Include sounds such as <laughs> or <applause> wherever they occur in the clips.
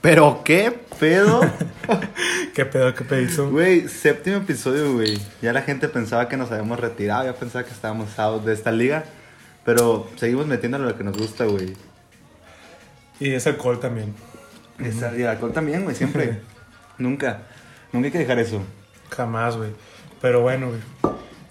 Pero qué pedo. <laughs> ¿Qué pedo, qué pedo? Güey, séptimo episodio, güey. Ya la gente pensaba que nos habíamos retirado, ya pensaba que estábamos out de esta liga. Pero seguimos metiéndole lo que nos gusta, güey. Y es alcohol también. Esa- Y el alcohol también, güey, siempre. <laughs> Nunca. Nunca hay que dejar eso. Jamás, güey. Pero bueno, güey.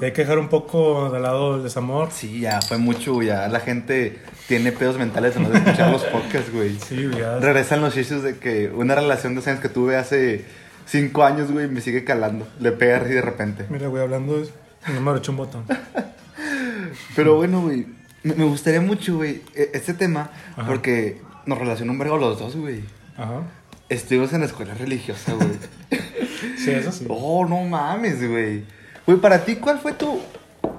Hay que dejar un poco de lado el desamor. Sí, ya fue mucho. Ya la gente tiene pedos mentales de no escuchar los podcasts, güey. Sí, güey. Regresan los issues de que una relación de años que tuve hace cinco años, güey, me sigue calando. Le pega así de repente. Mira, güey, hablando de eso, no me hecho un botón. <laughs> Pero bueno, güey, me gustaría mucho, güey, e- este tema, Ajá. porque nos relaciona un vergo los dos, güey. Ajá. Estuvimos en la escuela religiosa, güey. <laughs> Sí, eso sí. oh, no mames, güey. Güey, para ti, ¿cuál fue tu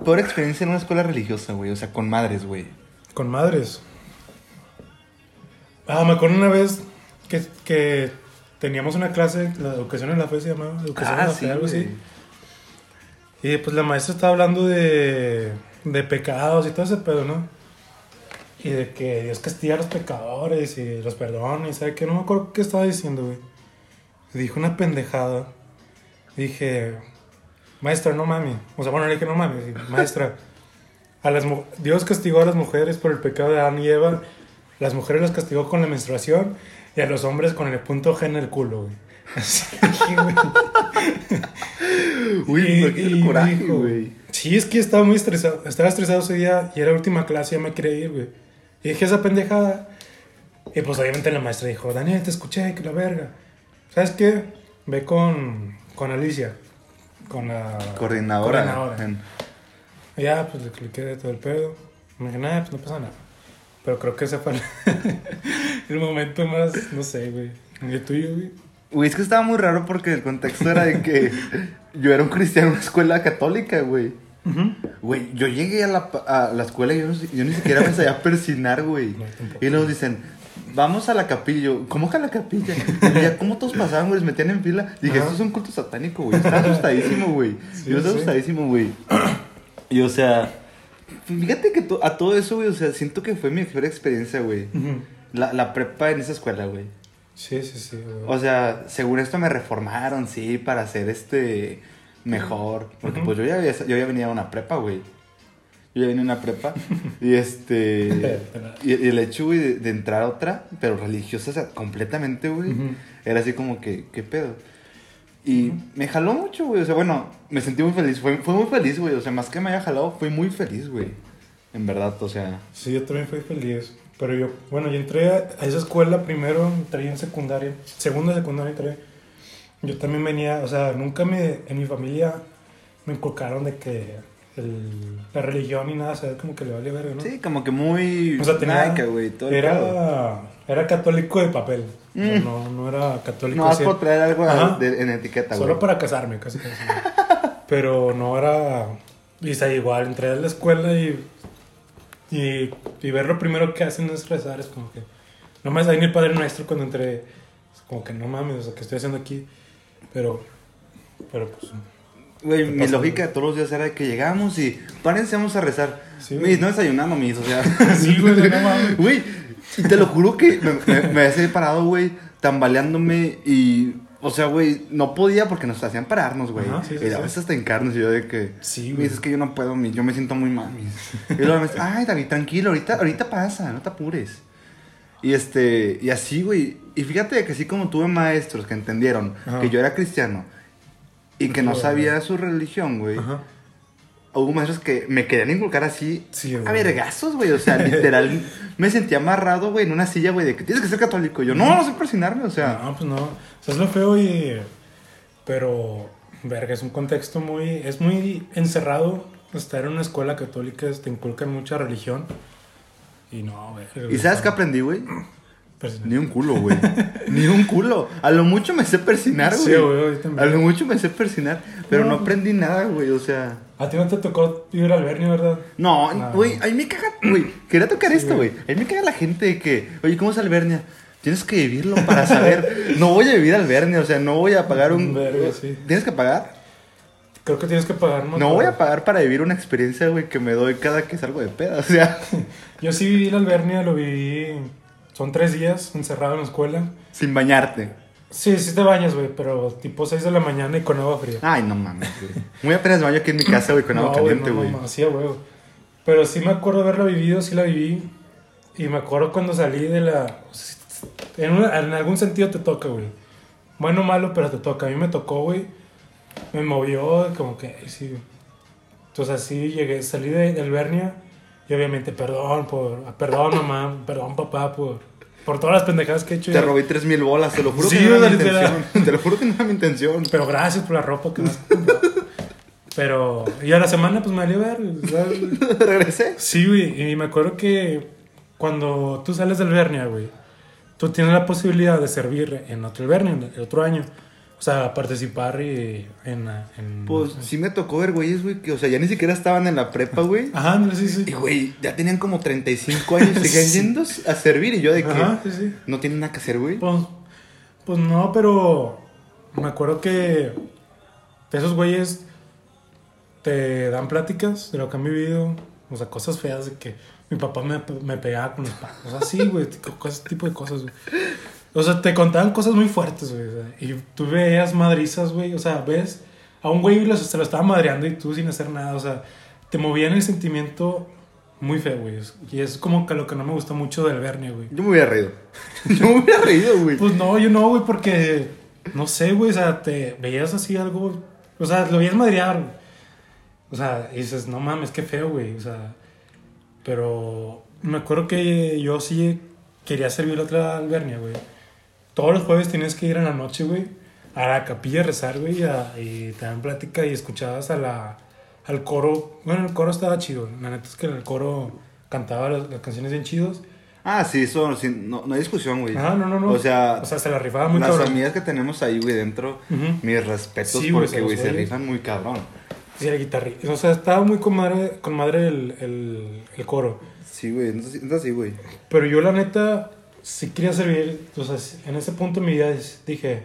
peor experiencia en una escuela religiosa, güey? O sea, con madres, güey. Con madres. Ah, me acuerdo una vez que, que teníamos una clase, la educación en la fe se llamaba, educación en la fe, algo así. Ah. Y pues la maestra estaba hablando de, de pecados y todo ese pedo, ¿no? Y de que Dios castiga a los pecadores y los perdona y sabe que no me acuerdo qué estaba diciendo, güey. Dijo una pendejada. Dije, maestra, no mami. O sea, bueno, le dije, no mami, maestra. A las, Dios castigó a las mujeres por el pecado de Adán y Eva. Las mujeres las castigó con la menstruación y a los hombres con el punto G en el culo, güey. <laughs> Así güey. <laughs> Uy, Y- el y coraje, dijo, güey. Sí, es que estaba muy estresado. Estaba estresado ese día y era la última clase, ya me quería ir, güey. Y dije esa pendejada. Y pues obviamente la maestra dijo, Daniel, te escuché, que la verga. ¿Sabes qué? Ve con, con Alicia. Con la Coordinadora. coordinadora. en- ya, pues le expliqué de todo el pedo. Me dije, nada, pues no pasa nada. Pero creo que ese fue el, <laughs> momento más, no sé, güey. ¿Y el tuyo, güey? Güey, es que estaba muy raro porque el contexto era de que yo era un cristiano en una escuela católica, güey. Güey, yo llegué a la, a la escuela y yo, yo ni siquiera me sabía persinar, güey. No. Y nos dicen, vamos a la capilla. ¿Cómo que a la capilla? Y ya, ¿cómo todos pasaban, güey? Les metían en fila. Dije, Ajá. esto es un culto satánico, güey. Estaba <laughs> asustadísimo, güey. Sí, yo estaba sí. asustadísimo, güey. Y o sea, fíjate que to- a todo eso, güey, o sea, siento que fue mi mejor experiencia, güey. La, la prepa en esa escuela, güey. Sí, sí, sí, güey. O sea, según esto me reformaron, sí, para ser este mejor. Porque pues yo ya, había, yo ya venía a una prepa, güey. Yo ya venía a una prepa. y este. <laughs> y, y el hecho, güey, de, de entrar a otra, pero religiosa, o sea, completamente, güey. Era así como que, ¿qué pedo? Y me jaló mucho, güey. O sea, bueno, me sentí muy feliz. Fue, fue muy feliz, güey. O sea, más que me haya jalado, fui muy feliz, güey. En verdad, o sea. Sí, yo también fui feliz. Pero yo, bueno, yo entré a esa escuela primero, entré en secundaria, segunda secundaria entré. Yo también venía, o sea, nunca me, en mi familia me inculcaron de que el- la religión ni nada, ¿sabes? Como que le vale verga, ¿no? Sí, como que muy. O sea, tenía, güey. Todo era, era católico de papel. O sea, Mm. no, no era católico No cien- por traer algo de- en etiqueta, güey. Solo para casarme, casi casi. <laughs> Pero no era. Y sea, igual entré a la escuela y, y. y ver lo primero que hacen es rezar. Es como que. No me ni el padre nuestro cuando entré. Es como que no mames, o sea, ¿qué estoy haciendo aquí? Pero. Pero pues. Güey, ¿Qué mi pasa? lógica de todos los días era que llegamos y párense, vamos a rezar. Sí, mis, güey. no desayunando, mis, o sea. <laughs> Sí, güey, no mames. <laughs> Güey, y te lo juro que me, me, me había parado, güey, tambaleándome y. O sea, güey, no podía porque nos hacían pararnos, güey. Sí, sí, y a sí. veces hasta en carnes y yo de que. Sí, "Mis, güey. es que yo no puedo, yo me siento muy mal. Y luego me dice, ay, David, tranquilo, ahorita, ahorita pasa, no te apures. Y este, y así, güey. Y fíjate que así como tuve maestros que entendieron Ajá. que yo era cristiano y que no sabía su religión, güey. Ajá. Hubo maestros que me querían inculcar así Sí, a güey. vergazos, güey. O sea, <laughs> literal, me sentía amarrado, güey, en una silla, güey, de que tienes que ser católico. Y yo, no, no sé persinarme, o sea. No, pues no. O sea, es lo feo y. Pero. Verga, es un contexto muy. Es muy encerrado estar en una escuela católica. Te inculcan mucha religión. Y no, verga. ¿Y sabes qué aprendí, güey? Pues, Ni un culo, güey. <laughs> Ni un culo. A lo mucho me sé persinar, Sí, güey. güey, yo también. a lo mucho me sé persinar. Pero no, No. aprendí nada, güey, o sea. A ti no te tocó vivir al Bernie, ¿verdad? No, güey, ahí me caga, güey. Quería tocar Sí, esto, güey. güey. Ahí me caga la gente de que, oye, ¿cómo es Albernia? Tienes que vivirlo para saber. no voy a vivir Albernia, o sea, no voy a pagar un. Verga, sí. ¿Tienes que pagar? Creo que tienes que pagar más. No voy a pagar para vivir una experiencia, güey, que me doy cada que salgo de peda, o sea. <laughs> Yo sí viví la Albernia, lo viví son tres días encerrado en la escuela. Sin bañarte. Sí, sí te bañas, güey, pero tipo 6 de la mañana y con agua fría. Ay, no mames, güey. Muy apenas baño aquí en mi casa, güey, con agua No, caliente, güey. no, no, sí, güey. Pero sí me acuerdo haberla vivido, sí la viví. Y me acuerdo cuando salí de la... En, una- en algún sentido te toca, güey. Bueno o malo, pero te toca. A mí me tocó, güey. Me movió como que... sí. Entonces así llegué, salí de, del Bernia. Y obviamente, perdón por... Perdón, mamá. Perdón, papá, por... Por todas las pendejadas que he hecho. Te robé tres mil bolas, te lo juro Sí, que no era mi intención. Te lo juro que no era mi intención. Pero gracias por la ropa que me has. Pero... Y a la semana, pues me valió ver. <laughs> Regresé. Sí, güey, y me acuerdo que cuando tú sales del Bernia, güey, tú tienes la posibilidad de servir en otro Bernia, el otro año. O sea, participar y en... en Pues sí me tocó ver, güeyes, güey, que, o sea, ya ni siquiera estaban en la prepa, güey. <laughs> Ajá, no, sí, Y, sí. güey, ya tenían como 35 años, <laughs> seguían Sí. yendo a servir. Y yo de que Ajá, sí, sí. no tienen nada que hacer, güey. Pues, pues no, pero me acuerdo que esos güeyes te dan pláticas de lo que han vivido, o sea, cosas feas de que mi papá me, me pegaba con los palos, o sea, sí, güey, tipo- ese tipo de cosas, güey. O sea, te contaban cosas muy fuertes, güey, o sea, y tú veías madrizas, güey, o sea, ves a un güey se lo estaba madreando y tú sin hacer nada, o sea, te movían el sentimiento muy feo, güey, y es como que lo que no me gusta mucho del Bernie, güey. Yo me hubiera reído. <laughs> Yo me hubiera reído, güey. Pues no, yo no, güey, porque no sé, güey, o sea, te veías así algo, o sea, lo veías madrear, güey. O sea, y dices, no mames, qué feo, güey, o sea, pero me acuerdo que yo sí quería servir la otra albernia, güey. Todos los jueves tenías que ir en la noche, güey, a la capilla a rezar, güey, a- y te dan plática y escuchabas a la, al coro. Bueno, el coro estaba chido, la neta es que el coro cantaba las, las canciones bien chidos. Ah, sí, eso, sí, no, no hay discusión, güey. Ah, no, no, no. O sea, O sea, se la rifaba muy las cabrón. amigas que tenemos ahí, güey, dentro, Ujú. mis respetos Sí, porque, güey, se rifan muy cabrón. Sí, era guitarrista. O sea, estaba muy con madre, con madre el, el, el coro. Sí, güey, entonces, entonces sí, güey. Pero yo, la neta, sí quería servir. O sea, en ese punto de mi vida dije,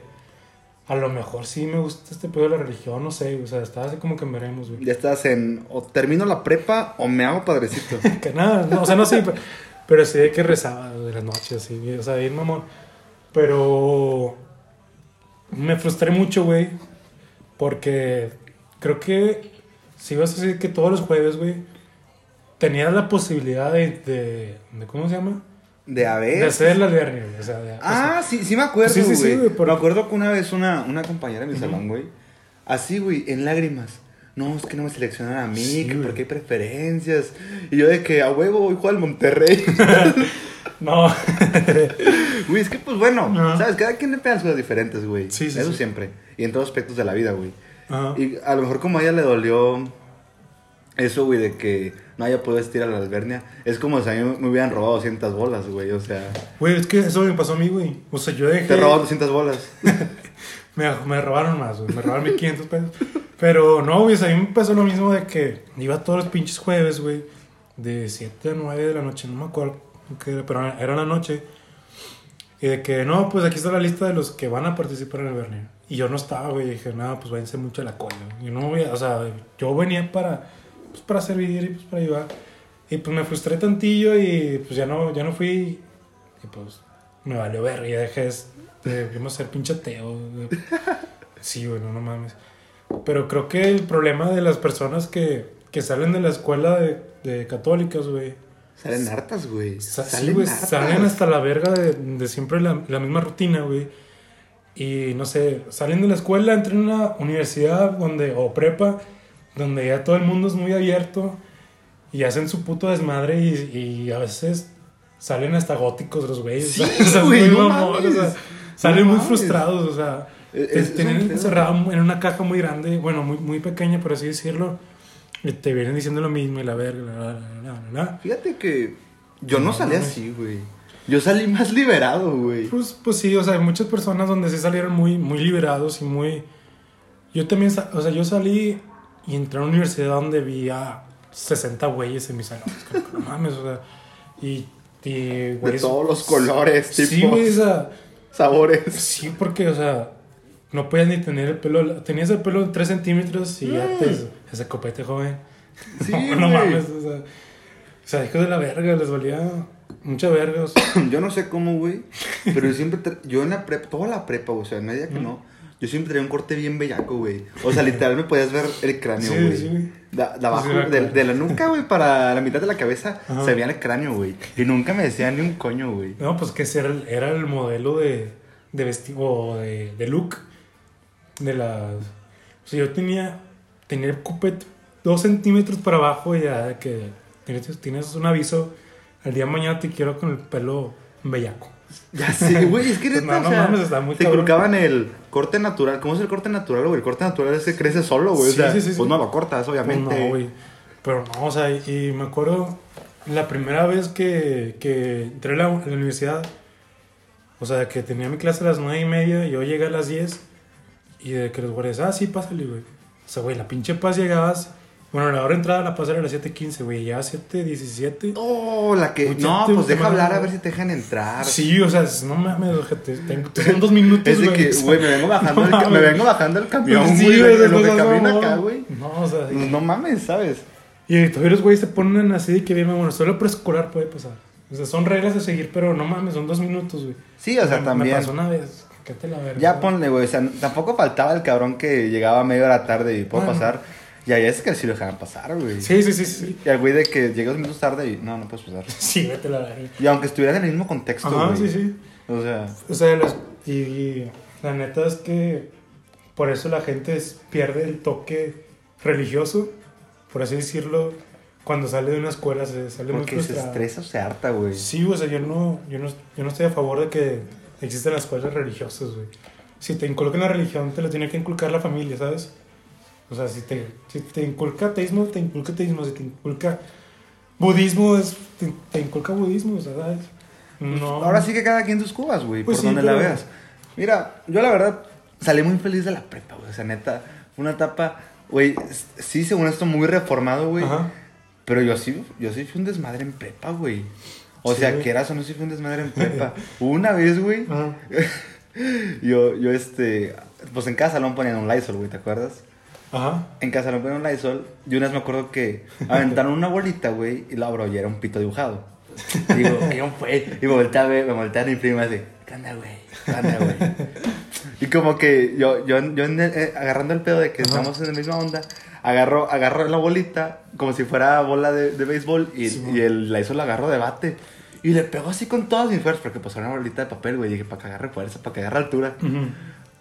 a lo mejor sí me gusta este pedo de la religión, no sé. O sea, estaba así como que veremos, güey. Ya estás en, o termino la prepa o me hago padrecito. <laughs> Que nada, no, o sea, no sé, pero, pero sí de que rezaba de las noches, así, o sea, bien mamón. Pero me frustré mucho, güey, porque creo que si ibas a decir que todos los jueves, güey, tenías la posibilidad de, de, de- ¿cómo se llama? De a ver. De hacer la albernia, güey, o sea, de- Ah, sí, sí me acuerdo, Sí, güey. sí, sí, por- Me acuerdo que una vez una, una compañera de mi salón, güey, así, güey, en lágrimas. No, es que no me seleccionan a mí, que porque hay preferencias. Y yo de que a huevo voy jugar al Monterrey. <laughs> no, <laughs> Güey, es que pues bueno, Ajá. ¿sabes? Cada quien le pega cosas diferentes, güey. Sí, sí, Eso siempre. Y en todos aspectos de la vida, güey. Y a lo mejor como a ella le dolió eso, güey, de que no haya podido vestir a la albernia. Es como si a mí me hubieran robado 200 bolas, güey. O sea, Güey, es que eso me pasó a mí, güey. O sea, yo dejé... te robaron 200 bolas. <laughs> Me, me robaron más, güey. Me robaron 1500 pesos. Pero no, güey. o sea, A mí me pasó lo mismo de que iba todos los pinches jueves, güey. De 7 a 9 de la noche. No me acuerdo qué era, pero era la noche. Y de que, no, pues aquí está la lista de los que van a participar en el Bernie. Y yo no estaba, güey. Y dije, nada, pues váyanse mucho a la cola. güey. Yo no a, o sea, yo venía para, pues para servir y pues para ayudar. Y pues me frustré tantillo y pues ya no, ya no fui. Y pues me valió ver. Ya dejé de, de ser pinche ateo. güey. <laughs> Sí, bueno, no mames. Pero creo que el problema de las personas que, que salen de la escuela de, de católicas, güey. Salen hartas, güey. Sa- sí, Salen güey, hartas. salen hasta la verga de, de siempre la, la misma rutina, güey. Y no sé, salen de la escuela, entran a una universidad donde, o prepa, donde ya todo el mundo es muy abierto y hacen su puto desmadre y, y a veces salen hasta góticos los güeyes. Sí, o sea, <laughs> güey, no o sea, salen No muy frustrados, o sea, te es tienen encerrado en una caja muy grande, bueno, muy, muy pequeña, por así decirlo. Y te vienen diciendo lo mismo y la verga, la, la, la, la. Fíjate que yo no, No salí mames. así, güey. Yo salí más liberado, güey. Pues, pues sí, o sea, hay muchas personas donde sí salieron muy, muy liberados y muy... Yo también, o sea, yo salí y entré a una universidad donde vi a 60 güeyes en mis salones. Como no mames, o sea, y... y De güeyes- todos los colores, Sí, tipos, güey, o sea, sabores. sí, porque, o sea, no podías ni tener el pelo... Tenías el pelo de 3 centímetros y ya te... Ese copete joven. Sí, <laughs> no, no mames, o sea... O sea, hijos de la verga, les valía mucha verga. o sea. <coughs> Yo no sé cómo, güey. Pero yo siempre. Yo en la prepa, toda la prepa, o sea, en media que no. Yo siempre traía un corte bien bellaco, güey. O sea, literal me podías ver el cráneo, Sí, güey. sí, güey. de, de abajo, Sí, de, la nuca, güey, para la mitad de la cabeza, Ajá. se veía el cráneo, güey. Y nunca me decían ni un coño, güey. No, pues que ese era el, era el modelo de, de vestido, o de, de look. De las. O sea, yo tenía. Tenía el cupet dos centímetros para abajo y ya de que tienes, tienes un aviso. El día de mañana te quiero con el pelo bellaco. Ya sé, güey, es que Pues neta, no, o no sea, mames, está muy te cabrón. inculcaban el corte natural. ¿Cómo es el corte natural, güey? El corte natural ese crece solo, güey. Sí, o sea, sí, sí, pues no lo cortas, Pues obviamente. no, güey. Pero no, o sea, y, y me acuerdo la primera vez que, que entré a la, a la universidad, o sea, que tenía mi clase a las nueve y media, y yo llegué a las 10, y de que los guardias, ah, sí, pásale, güey. O sea, güey, la pinche paz llegabas, bueno, la hora de entrada la era a las 7.15, güey, ya a 7.17. Oh, la que. No, pues deja hablar a ver si te dejan entrar. Sí, o sea, es- no mames, ojete, tengo, son dos minutos, Es de güey. que, güey, me vengo bajando, no el, me mames. vengo bajando el camión, Sí, güey. de lo que camina no. acá, güey. No, o sea, Pues no mames, ¿sabes? Y todavía los güeyes se ponen así de que bien, bueno, solo preescolar puede pasar. O sea, son reglas de seguir, pero no mames, son dos minutos, güey. Sí, o sea, Me- también. Me pasó una vez. ¿Qué te la verga? Ya ponle, güey. O sea, tampoco faltaba el cabrón que llegaba a media hora tarde y puedo Bueno. pasar. Y ahí es que sí lo dejaban pasar, güey. Sí, sí, sí, sí. Y al güey de que llegas minutos tarde y no, no puedes pasar. <laughs> Sí, vete la verga. Y aunque estuvieran en el mismo contexto, Ajá, güey. sí, sí. O sea, O sea, las- y, y la neta es que por eso la gente pierde el toque religioso, por así decirlo, cuando sale de una escuela, se sale muy porque se estresa o se harta, güey. Sí, o sea, yo no, yo, no, yo no estoy a favor de que existan las escuelas religiosas, güey. Si te inculcan la religión, te la tiene que inculcar la familia, ¿sabes? O sea, si te, si te inculca ateísmo, te inculca ateísmo. Si te inculca budismo, es, te, te inculca budismo, o sea, ¿sabes? No. Ahora sí que cada quien sus cubas, güey, Pues por sí, donde la veas. Mira, yo la verdad salí muy feliz de la prepa, güey. O sea, neta, fue una etapa, güey, sí, según esto, muy reformado, güey. Pero yo sí, yo sí fui un desmadre en prepa, güey. O Sí, sea, güey. que eras o no, sí fui un desmadre en prepa. <laughs> Una vez, güey, <laughs> yo, yo, este, pues en cada salón ponían un Lysol, güey, ¿te acuerdas? Ajá. En casa salón ponían un Lysol. Y una vez me acuerdo que aventaron una bolita, güey, y la abro y era un pito dibujado. Digo, <laughs> ¿qué fue? Y me volteé a ver, me mi prima así, ¿qué onda, güey? ¿Qué onda, güey? Y como que yo, yo, yo el- eh, agarrando el pedo de que Ajá. estamos en la misma onda, agarro, agarro la bolita como si fuera bola de, de béisbol y, Sí, y el Lysol la agarro de bate. Y le pegó así con todas mis fuerzas, porque pues era una bolita de papel, güey. Dije, para que agarre fuerza, para que agarre altura. Ujú.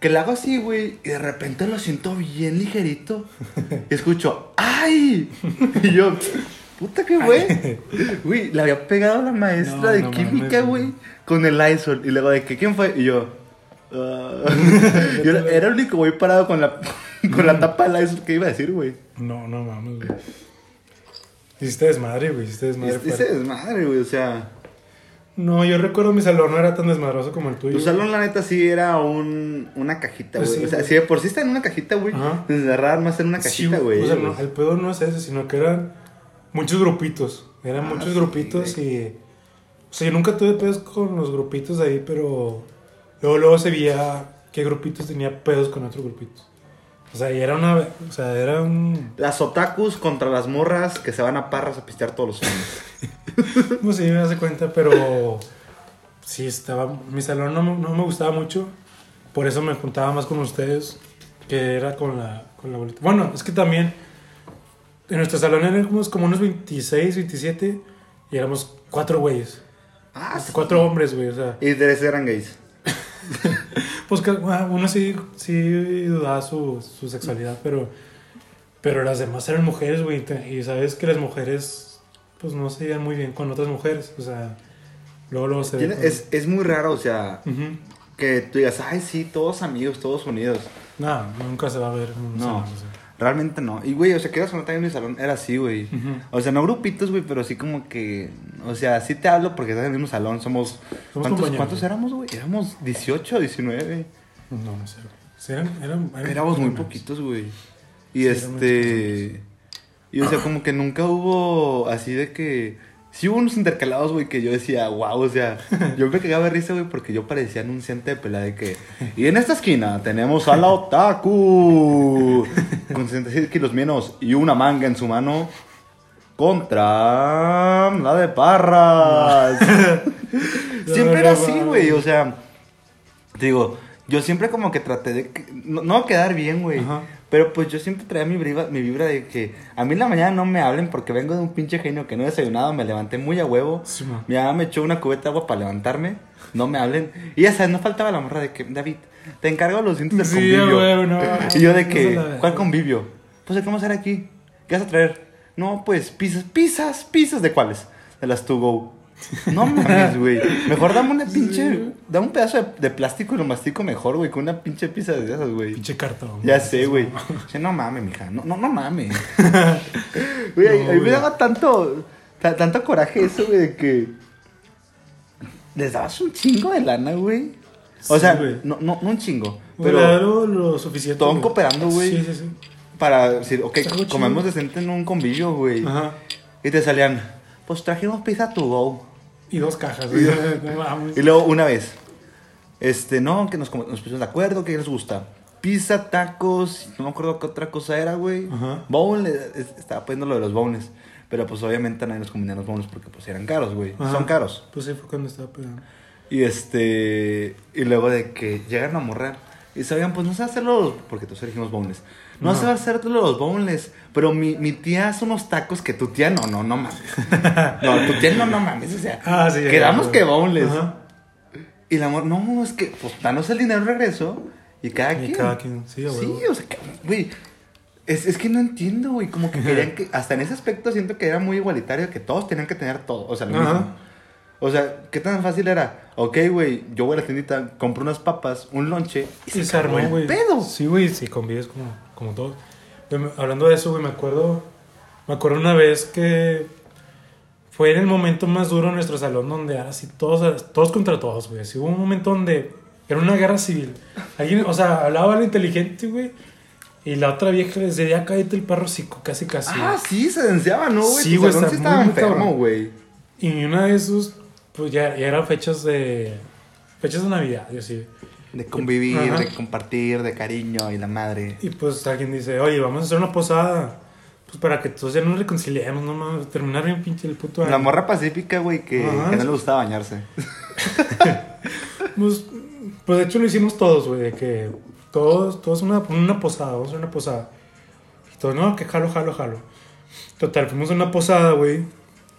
Que le hago así, güey, y de repente lo siento bien ligerito. Y escucho, ¡ay! Y yo, puta que güey. Güey, le había pegado a la maestra No, de no química, güey, con el Lysol. Y luego de que, ¿quién fue? Y yo, "Ah". <laughs> Yo era, era el único güey parado con la, con la tapa del Lysol que iba a decir, güey. No, no mames, güey. Hiciste desmadre, güey. Hiciste desmadre. Fuera. desmadre, güey, o sea. No, yo recuerdo mi salón no era tan desmadroso como el tuyo. Tu salón, la neta, sí era un, una cajita, güey. sí, o sea, güey. si de por sí está en una cajita, güey, encerraban más en una Sí, cajita, güey. O sea, no, el pedo no es ese, sino que eran muchos grupitos. Eran Ah, muchos sí, grupitos y. O sea, yo nunca tuve pedos con los grupitos de ahí, pero. Luego, luego se veía qué grupitos tenía pedos con otros grupitos. O sea, y era una. O sea, era un. Las otakus contra las morras que se van a parras a pistear todos los años. <laughs> No sé, me hace cuenta, pero. Sí, estaba. Mi salón no, me- no me gustaba mucho. Por eso me juntaba más con ustedes. Que era con la, con la bolita. Bueno, es que también. En nuestro salón éramos como unos 26, 27. Y éramos cuatro güeyes. Ah, Cuatro hombres, güey. O sea, Y tres eran gays. <laughs> pues que, ah, uno sí, sí dudaba su, su sexualidad, pero. Pero las demás eran mujeres, güey. Y sabes que las mujeres. Pues no se llevan muy bien con otras mujeres. O sea. Luego, luego se ve con- Es, es muy raro, o sea, que tú digas, ay, sí, todos amigos, todos unidos. No, nunca se va a ver. un No. salón, o sea. Realmente no. Y, güey, o sea, quieras no, también en mi salón era así, güey. O sea, no grupitos, güey, pero sí como que... O sea, sí te hablo porque estás en el mismo salón. Somos... Somos ¿Cuántos, ¿cuántos éramos, güey? Éramos 18, 19. No, no sé. güey. Sí, eran, eran, eran- Éramos muy poquitos, güey. Y Sí, este... Y o sea, como que nunca hubo así de que... Sí hubo unos intercalados, güey, que yo decía, wow, o sea, yo me cagaba de risa, güey, porque yo parecía anunciante de pelea de que... Y en esta esquina tenemos a la otaku con 66 kilos menos y una manga en su mano. contra la de Parras. <laughs> siempre era así, güey. O sea, digo, yo siempre como que traté de... No, no quedar bien, güey. Ajá. Pero pues yo siempre traía mi vibra, mi vibra de que a mí en la mañana no me hablen porque vengo de un pinche genio que no he desayunado, me levanté muy a huevo. Sí. Mi mamá me echó una cubeta de agua para levantarme, no me hablen. Y ya sabes, no faltaba la morra de que, David, te encargo los dientes del Sí, convivio. no, y yo de que. ¿cuál convivio? Pues, ¿qué vamos a hacer aquí? ¿Qué vas a traer? No, pues, pizzas, pizzas, pizzas, ¿de cuáles? De las to go. No <laughs> mames, güey. Mejor dame una pinche, dame un pedazo de, de plástico y lo mastico mejor, güey, con una pinche pizza de esas, güey. Pinche cartón. Ya sé, güey. No mames, mija. No, no, no mames. <laughs> Güey, a- a mí me daba tanto, ta- tanto coraje eso, güey, de que les dabas un chingo de lana, güey. O Sí, sea, güey. no, no, no un chingo, Pero pero lo, suficiente. Güey. cooperando, güey. Sí, sí, sí. para decir, ok, comemos decente en un convivio, güey. Ajá. Y te salían, pues trajimos pizza to go. Y dos cajas. <laughs> No mames. Y luego una vez, este, no, que nos, nos pusimos de acuerdo, que les gusta. Pizza, tacos, no me acuerdo qué otra cosa era, güey. Bowl, eh, es- estaba poniendo lo de los bowls. Pero pues obviamente nadie nos comía los bowls porque pues eran caros, güey. Son caros. Pues sí, fue cuando estaba pegando. Y este, y luego de que llegan a morrer. Y sabían, pues no sé hacerlo, porque todos elegimos boneless. No Ajá. sé hacerlo los boneless, pero mi, mi tía hace unos tacos que tu tía no, no, no mames. <laughs> No, tu tía no, no mames, o sea, Ah, sí, quedamos que boneless. Ajá. Y el amor, no, es que, pues, danos el dinero regreso y cada Y quien. cada quien, sí, a Sí, o sea, que, güey, es, es que no entiendo, güey, como que querían que, hasta en ese aspecto siento que era muy igualitario, que todos tenían que tener todo, o sea, lo Ajá. mismo. O sea, ¿qué tan fácil era? Ok, güey, yo voy a la tiendita, compro unas papas, un lonche y se, Y se armó, güey. pedo. Sí, güey, sí, convives como, como todos. Hablando de eso, güey, me acuerdo. Me acuerdo una vez que fue en el momento más duro en nuestro salón donde era así, todos, todos contra todos, güey. Así hubo un momento donde era una guerra civil. Alguien, o sea, hablaba lo inteligente, güey. Y la otra vieja les decía, cállate el perro cico, casi, casi. Ah, sí, se denunciaba, ¿no, güey? Sí, güey, sí estaba muy enfermo, güey. Y una de esos, pues ya, ya eran fechas de. Fechas de Navidad, yo sí. De convivir, Ajá. de compartir, de cariño y la madre. Y pues alguien dice, oye, vamos a hacer una posada. Pues para que todos ya nos reconciliemos, no mames, terminar bien pinche el puto año. La morra pacífica, güey, que, que no le gustaba bañarse. <laughs> Pues, pues de hecho lo hicimos todos, güey, de que todos, todos una, una posada, vamos a hacer una posada. Y todos, no, que jalo, jalo, jalo. Total, fuimos a una posada, güey,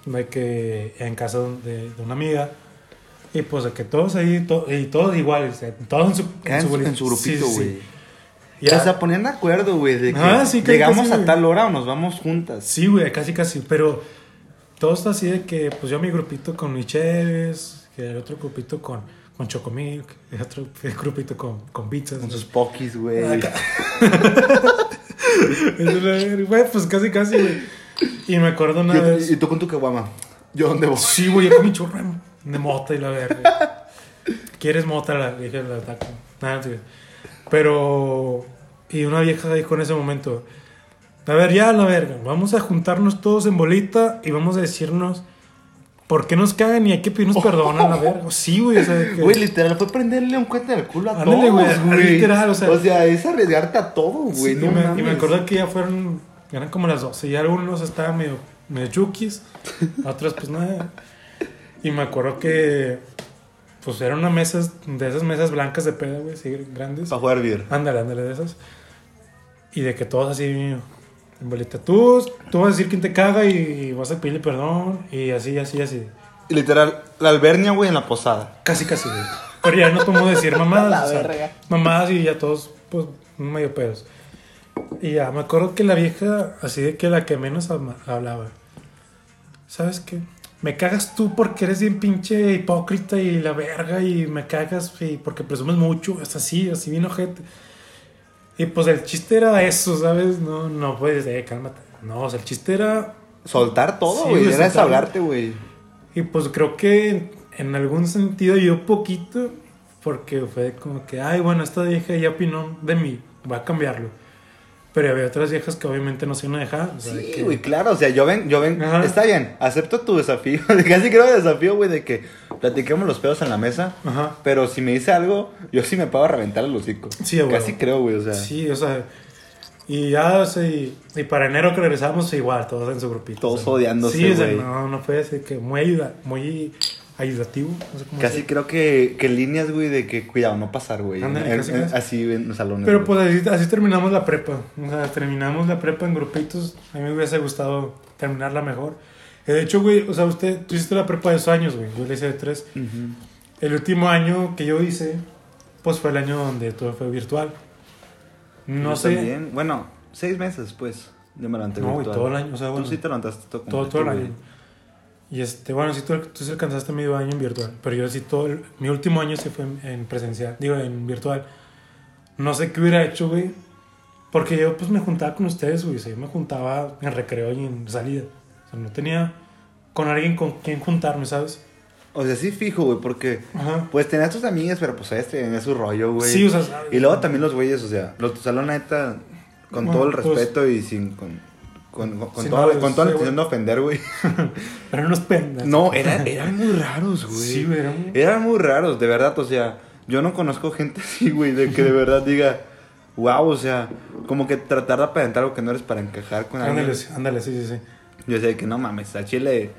de que en casa de, de una amiga. Y pues de que todos ahí, to- y todos iguales, todos en su, en, su, bolita. en su grupito, Sí, sí, güey. sí. Ya- O sea, ponían de acuerdo, güey, de que Ah, sí, casi, llegamos casi, a tal hora o nos vamos juntas. Sí, güey, casi, casi. Pero todo está así de que, pues yo mi grupito con mi Cheves, que el otro grupito con, con Chocomilk, el otro <laughs> grupito con, con pizzas. Con sus pokis, güey. Acá. <laughs> Güey, pues casi, casi, güey. Y me acuerdo una Y- vez. Y tú con tu caguama. ¿Yo dónde voy? Sí, güey, yo con mi churra de mota y la verga. <laughs> ¿Quieres mota? La dije, la taco. Nada, sí. Pero. Y una vieja dijo en ese momento: A ver, ya, la verga. Vamos a juntarnos todos en bolita y vamos a decirnos. ¿Por qué nos cagan y hay que pedirnos perdón a la verga? <laughs> Sí, güey, o sea, que- Güey, literal, fue prenderle un cuento del culo a Ándale, todos, güey, güey. literal, o sea- es arriesgarte a todo, Sí, güey. y, no me, y me acuerdo que ya fueron, eran como las 12 y algunos estaban medio, medio chukis, otros pues nada. Y me acuerdo que pues eran una mesa, de esas mesas blancas de pedo, güey, así grandes. Para jugar beer. Ándale, ándale de esas. Y de que todos así, en bolita, tú, tú vas a decir quién te caga y vas a pedirle perdón y así, así, así. Y literal, la albernia, güey, en la posada. Casi, casi, güey. Pero ya no tomo decir mamadas. <laughs> La o sea, mamadas y ya todos, pues, medio pedos. Y ya, me acuerdo que la vieja, así de que la que menos hablaba. ¿Sabes qué? Me cagas tú porque eres bien pinche hipócrita y la verga y me cagas y porque presumes mucho. Es así, así bien ojete. Y pues el chiste era eso, ¿sabes? No, no puedes, eh, cálmate. No, o sea, el chiste era Soltar todo, Sí, güey. güey, Era desahogarte, güey. y pues creo que en algún sentido yo poquito, porque fue como que, ay, bueno, esta vieja ya opinó de mí, va a cambiarlo. Pero había otras viejas que obviamente no se iban a dejar. o sea, de Sí, que- güey, claro. O sea, yo ven, yo ven. Ajá. Está bien, acepto tu desafío. <laughs> Casi creo el desafío, güey, de que platiquemos los pedos en la mesa. Ajá. Pero si me dice algo, yo sí me pago a reventar el hocico. Sí, güey. Casi creo, güey, o sea. Sí, o sea, Y ya, o sea, y, y para enero que regresamos, igual, todos en su grupito. Todos o sea, odiándose, Sí, o sea, no, no fue así que muy, muy ayudativo. No sé cómo Casi decir. creo que, que líneas, güey, de que cuidado, no pasar, güey. Ándale, En- casi, en- casi. así en los salones. Pero güey. pues así, así terminamos la prepa. O sea, terminamos la prepa en grupitos. A mí me hubiese gustado terminarla mejor. Eh, De hecho, güey, o sea, usted, tú hiciste la prepa de dos años, güey. Yo la hice de tres. El último año que yo hice, pues fue el año donde todo fue virtual. No Yo sé. también. Bueno, seis meses después. Yo me levanté No, güey, todo el año. O sea, bueno, Tú sí te levantaste todo todo, el güey. Y este, bueno, sí, tú, tú sí alcanzaste medio año en virtual. Pero yo sí, todo. el- mi último año sí fue en, en presencial. Digo, en virtual. No sé qué hubiera hecho, güey. Porque yo, pues, me juntaba con ustedes, güey. O sea, yo me juntaba en recreo y en salida. O sea, no tenía con alguien con quien juntarme, ¿sabes? O sea, sí fijo, güey, porque... Ajá. Pues tenías tus amigas, pero pues ellas tenían su rollo, güey. Sí, o sea, ¿sabes? Y luego también los güeyes, o sea, los tu salón neta, con Bueno, todo el pues- respeto y sin... Con, con, con, Sí, toda, no, con toda la intención de ofender, güey. <laughs> Pero unos pendas. No, era- eran muy raros, güey. Sí, güey. era un- Eran muy raros, de verdad, o sea, yo no conozco gente <laughs> así, güey, de que de verdad diga, wow, o sea, como que tratar de aparentar algo que no eres para encajar con alguien. Ándale, sí, ándale, sí, sí, sí. Yo sé que no mames, a Chile.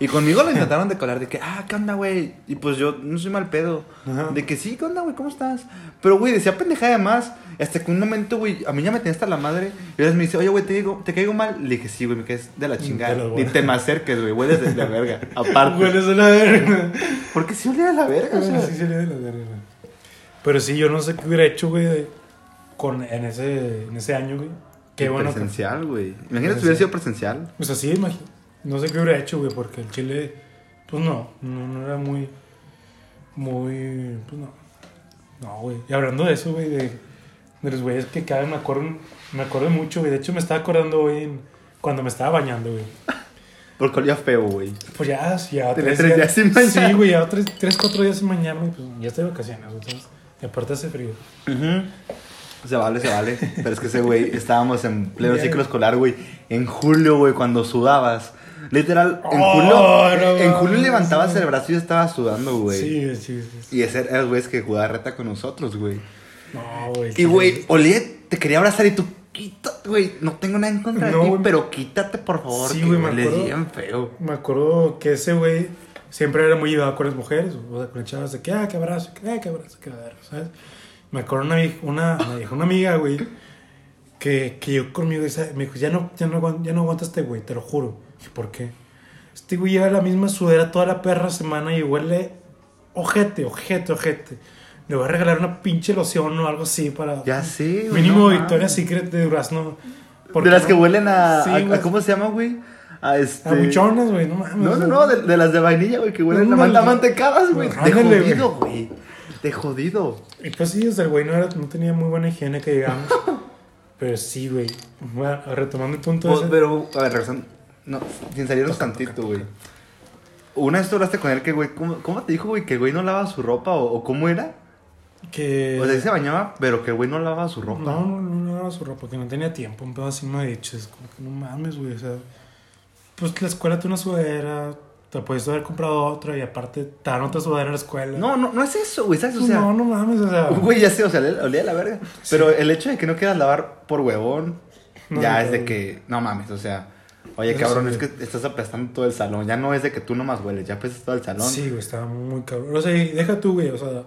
Y conmigo lo intentaron de colar, de que, ah, ¿qué onda, güey? Y pues yo no soy mal pedo. Ajá. De que sí, ¿qué onda, güey? ¿Cómo estás? Pero, güey, decía pendejada de más. Hasta que un momento, güey, a mí ya me tenía hasta la madre. Y ahora me dice, oye, güey, ¿te, digo, ¿te caigo mal? Le dije, sí, güey, me caes de la chingada. De Ni buena. te me acerques, güey, hueles de la verga. <laughs> Aparte. Hueles a la verga. Porque sí olía a la verga, o Bueno, sea. sí le de la verga, güey. Pero sí, yo no sé qué hubiera hecho, güey, de- con, en, ese, en ese año, güey. Qué bueno. Presencial, güey. Imagínate si hubiera sido presencial. Pues así, imagi- no sé qué hubiera hecho, güey, porque el chile, pues no, no, no era muy, muy, pues no. No, güey. Y hablando de eso, güey, de, de los güeyes que cada vez me acuerdo, me acuerdo mucho, güey. De hecho, me estaba acordando hoy en- cuando me estaba bañando, güey. <laughs> Porque olía feo, güey. Pues ya, ya Tenía tres días sin bañar. Sí, güey, ya tres, tres, cuatro días sin bañarme, pues ya estoy de vacaciones, güey, entonces, y aparte hace frío. Se vale, se vale. Pero es que ese güey, estábamos en pleno ciclo escolar, güey. En julio, güey, cuando sudabas. Literal, en Oh, julio, no en julio el brazo y estaba sudando, güey. Sí, sí, sí. sí. Y ese era el güey que jugaba reta con nosotros, güey. No, güey. Y, güey, olía, te quería abrazar y tú, quítate, güey. No tengo nada en contra No, de ti, pero quítate, por favor. Sí, güey, me acuerdo. bien feo. Me acuerdo que ese güey siempre era muy llevado con las mujeres, o sea, con las chavas de que, ah, qué abrazo, que, ah, qué abrazo, qué abrazo, ¿sabes? Me acuerdo una, una, dijo una amiga, güey, que, que yo conmigo, esa- me dijo, ya no, ya no, ya no aguanta este güey, te lo juro. Dije, ¿por qué? Este güey lleva la misma sudera toda la perra semana y huele ojete, ojete, ojete. Le voy a regalar una pinche loción o algo así para... Ya sé, güey. Mínimo no Victoria's mames. Secret de durazno. De Porque las no- que huelen a, Sí, a- a- güey. ¿Cómo se llama, güey? A este. A buchonas, güey, no mames. No, no, no, de, de las de vainilla, güey, que huelen a Ándale. manta mantecadas, güey. De jodido, güey. De jodido. Y pues sí, o sea, el güey no, era- no tenía muy buena higiene, que digamos. <laughs> pero sí, güey. Bueno, retomando el punto Pues, ese. pero, a ver, regresando. No, sin salirnos tantito, güey. Una vez tú hablaste con él que, güey, ¿cómo, cómo te dijo, güey, que güey no lava su ropa o, o cómo era? que... O sea, se bañaba, pero que güey no lava su ropa. no, no, no, no su ropa, que no tenía tiempo. Un pedo así me ha dicho. Es como que no mames, güey. O sea, pues la escuela te una sudadera, te puedes haber comprado otra y aparte te dan otra sudadera en la escuela. No, no, no es eso, güey, ¿sabes? O Pues sea, no, no mames, o sea. güey, ya sé, o sea, le olía la verga. Pero el hecho de que no quieras lavar por huevón, No, ya no, es de que, no mames, o sea, oye, cabrón, es que estás apestando todo el salón. Ya no es de que tú nomás hueles, ya apestas todo el salón. Sí, güey, estaba muy cabrón. O sea, y deja tú, güey, o sea,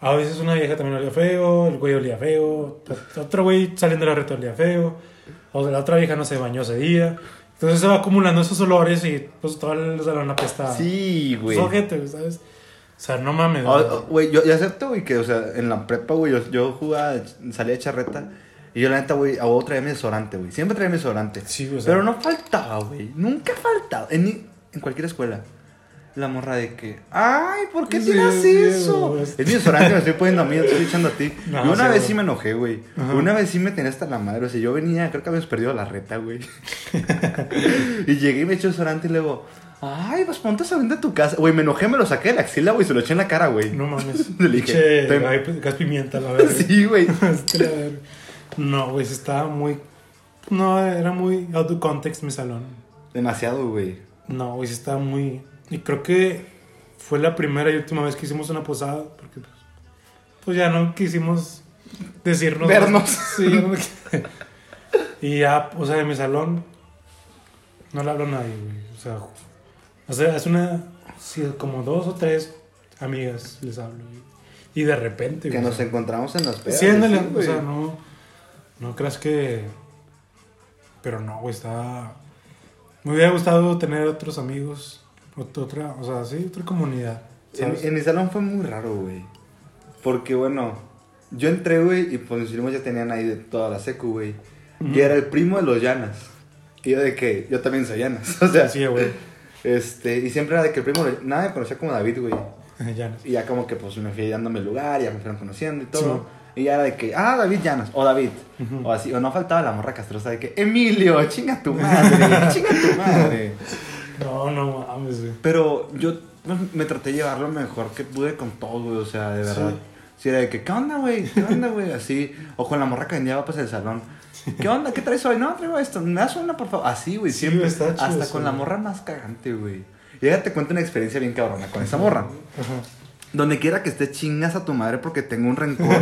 a veces una vieja también olía feo, el güey olía feo, otro güey saliendo de la reta olía feo, o la otra vieja no se bañó ese día. Entonces se va acumulando esos olores y pues todo el salón apesta. Sí, güey. Ojete, güey, ¿sabes? O sea, no mames. O- güey. o- Güey, yo, yo acepto, güey, que, o sea, en la prepa, güey, yo, yo jugaba, salía de charreta. Y yo, la neta, güey, a vos traía mi desodorante, güey. Siempre traía mi desodorante. Sí, sea. Pero no faltaba, güey. Nunca faltaba. En, en cualquier escuela. La morra de que, ay, ¿por qué Sí, tiras sí, eso? güey. Es mi desodorante, me estoy poniendo a mí, te estoy echando a ti. No, y una sí, vez güey. sí me enojé, güey. Ajá. Una vez sí me tenía hasta la madre. O sea, yo venía, creo que habíamos perdido la reta, güey. <laughs> y llegué y me eché desodorante y luego, ay, pues ponte desodorante a tu casa. Güey, me enojé, me lo saqué de la axila, güey, se lo eché en la cara, güey. No mames. <laughs> Le dije, ay, pues, gas pimienta, la verdad. <laughs> Sí, güey. No, güey, estaba muy. No, era muy out of context mi salón. Demasiado, güey. No, güey, estaba muy. Y creo que fue la primera y última vez que hicimos una posada. Porque, pues, pues ya no quisimos decirnos. Vernos. Sí, <laughs> Y ya, o sea, de mi salón no le hablo a nadie, güey. O sea, o sea, es una, sí, como dos o tres amigas les hablo. güey. Y de repente, Que güey, nos encontramos en las pedas. Sí, ándale, sí, o sea, no, no creas que... Pero no, güey, está... Me hubiera gustado tener otros amigos, ot- otra, o sea, sí, otra comunidad. En, en mi salón fue muy raro, güey. Porque, bueno, yo entré, güey, y pues mis primos ya tenían ahí de toda la secu, güey. Y era el primo de los Llanas. Y yo de que yo también soy Llanas. <laughs> O sea, Sí, güey. este, y siempre era de que el primo, nada me conocía como David, güey. <laughs> no. Y ya como que pues me fui dándome el lugar, ya me fueron conociendo y todo. Sí. Y ya era de que, ah, David Llanas, o David. Ujú. O así, o no faltaba la morra castrosa de que, Emilio, chinga tu madre, <laughs> chinga tu madre. No, no mames, güey. Pero yo me traté de llevar lo mejor que pude con todo, güey, o sea, de verdad. Sí. Si era de que, ¿qué onda, güey? ¿Qué onda, güey? Así. O con la morra que vendía papas del salón. ¿Qué onda? ¿Qué traes hoy? No, traigo esto. ¿Me das una, por favor? Así, güey, Sí, siempre. chido hasta eso, con la güey. morra más cagante, güey. Y ya te cuento una experiencia bien cabrona con esa morra. Ajá. Donde quiera que esté, chingas a tu madre porque tengo un rencor.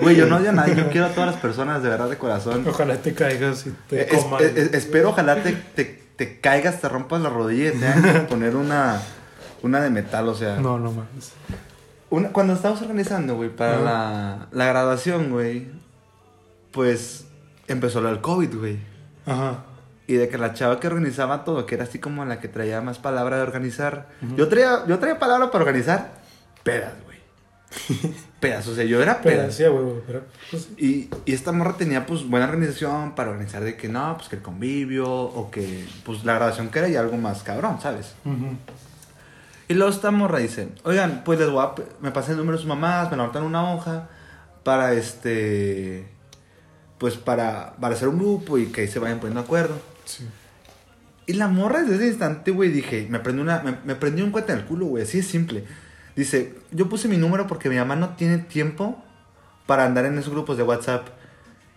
Güey, yo no odio a nadie. Yo quiero a todas las personas, de verdad, de corazón. Ojalá te caigas y te Es- coman. es- es- espero, ojalá te, te, te caigas, te rompas la rodilla y te que <laughs> poner una, una de metal, o sea. No, no mames. Una- cuando estábamos organizando, güey, para la, la graduación, güey, pues empezó lo del COVID, güey. Ajá. Y de que la chava que organizaba todo, que era así como la que traía más palabra de organizar. Yo traía, yo traía palabra para organizar pedas, güey. <laughs> pedas, o sea, yo era pedas. sí, güey, pero pues, Y, y esta morra tenía pues buena organización para organizar de que no, pues que el convivio o que pues la graduación que era ya algo más cabrón, ¿sabes? ujú. Y luego esta morra dice, oigan, pues les voy a, me pasen el número de sus mamás, me levantan una hoja para este, pues para, para hacer un grupo y que ahí se vayan poniendo de acuerdo. Sí. Y la morra desde ese instante, güey, dije, me prendí una, me, me prendí un cuenta en el culo, güey, así es simple. Dice, yo puse mi número porque mi mamá no tiene tiempo para andar en esos grupos de WhatsApp.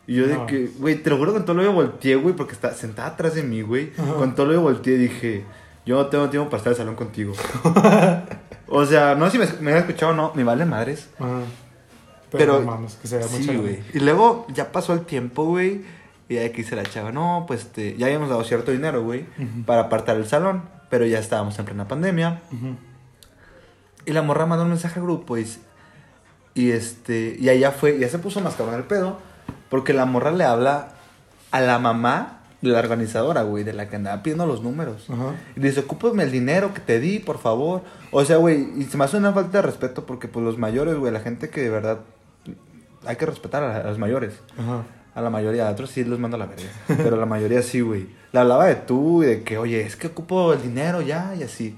Y yo de No. que, güey, te lo juro, con todo lo que volteé, güey, porque está sentada atrás de mí, güey. Con todo lo que volteé dije, yo no tengo tiempo para estar en el salón contigo. <laughs> o sea, no sé si me, me había escuchado o no, me vale madres. Ajá. Pero, no mames, que se vea sí, güey. Y luego ya pasó el tiempo, güey. Y ya que dice la chava, no, pues este, ya habíamos dado cierto dinero, güey, Ujú. para apartar el salón. Pero ya estábamos en plena pandemia. Y la morra mandó un mensaje al grupo y, y este, y allá fue, ya se puso más cabrón el pedo. Porque la morra le habla a la mamá de la organizadora, güey, de la que andaba pidiendo los números. Ajá. Y dice, ocúpame el dinero que te di, por favor. O sea, güey, y se me hace una falta de respeto porque, pues, los mayores, güey, la gente que de verdad hay que respetar a, los mayores. Ajá. A la mayoría, a otros sí los mando a la verga. Pero la mayoría sí, güey. Le hablaba de tú y de que, oye, es que ocupo el dinero ya y así.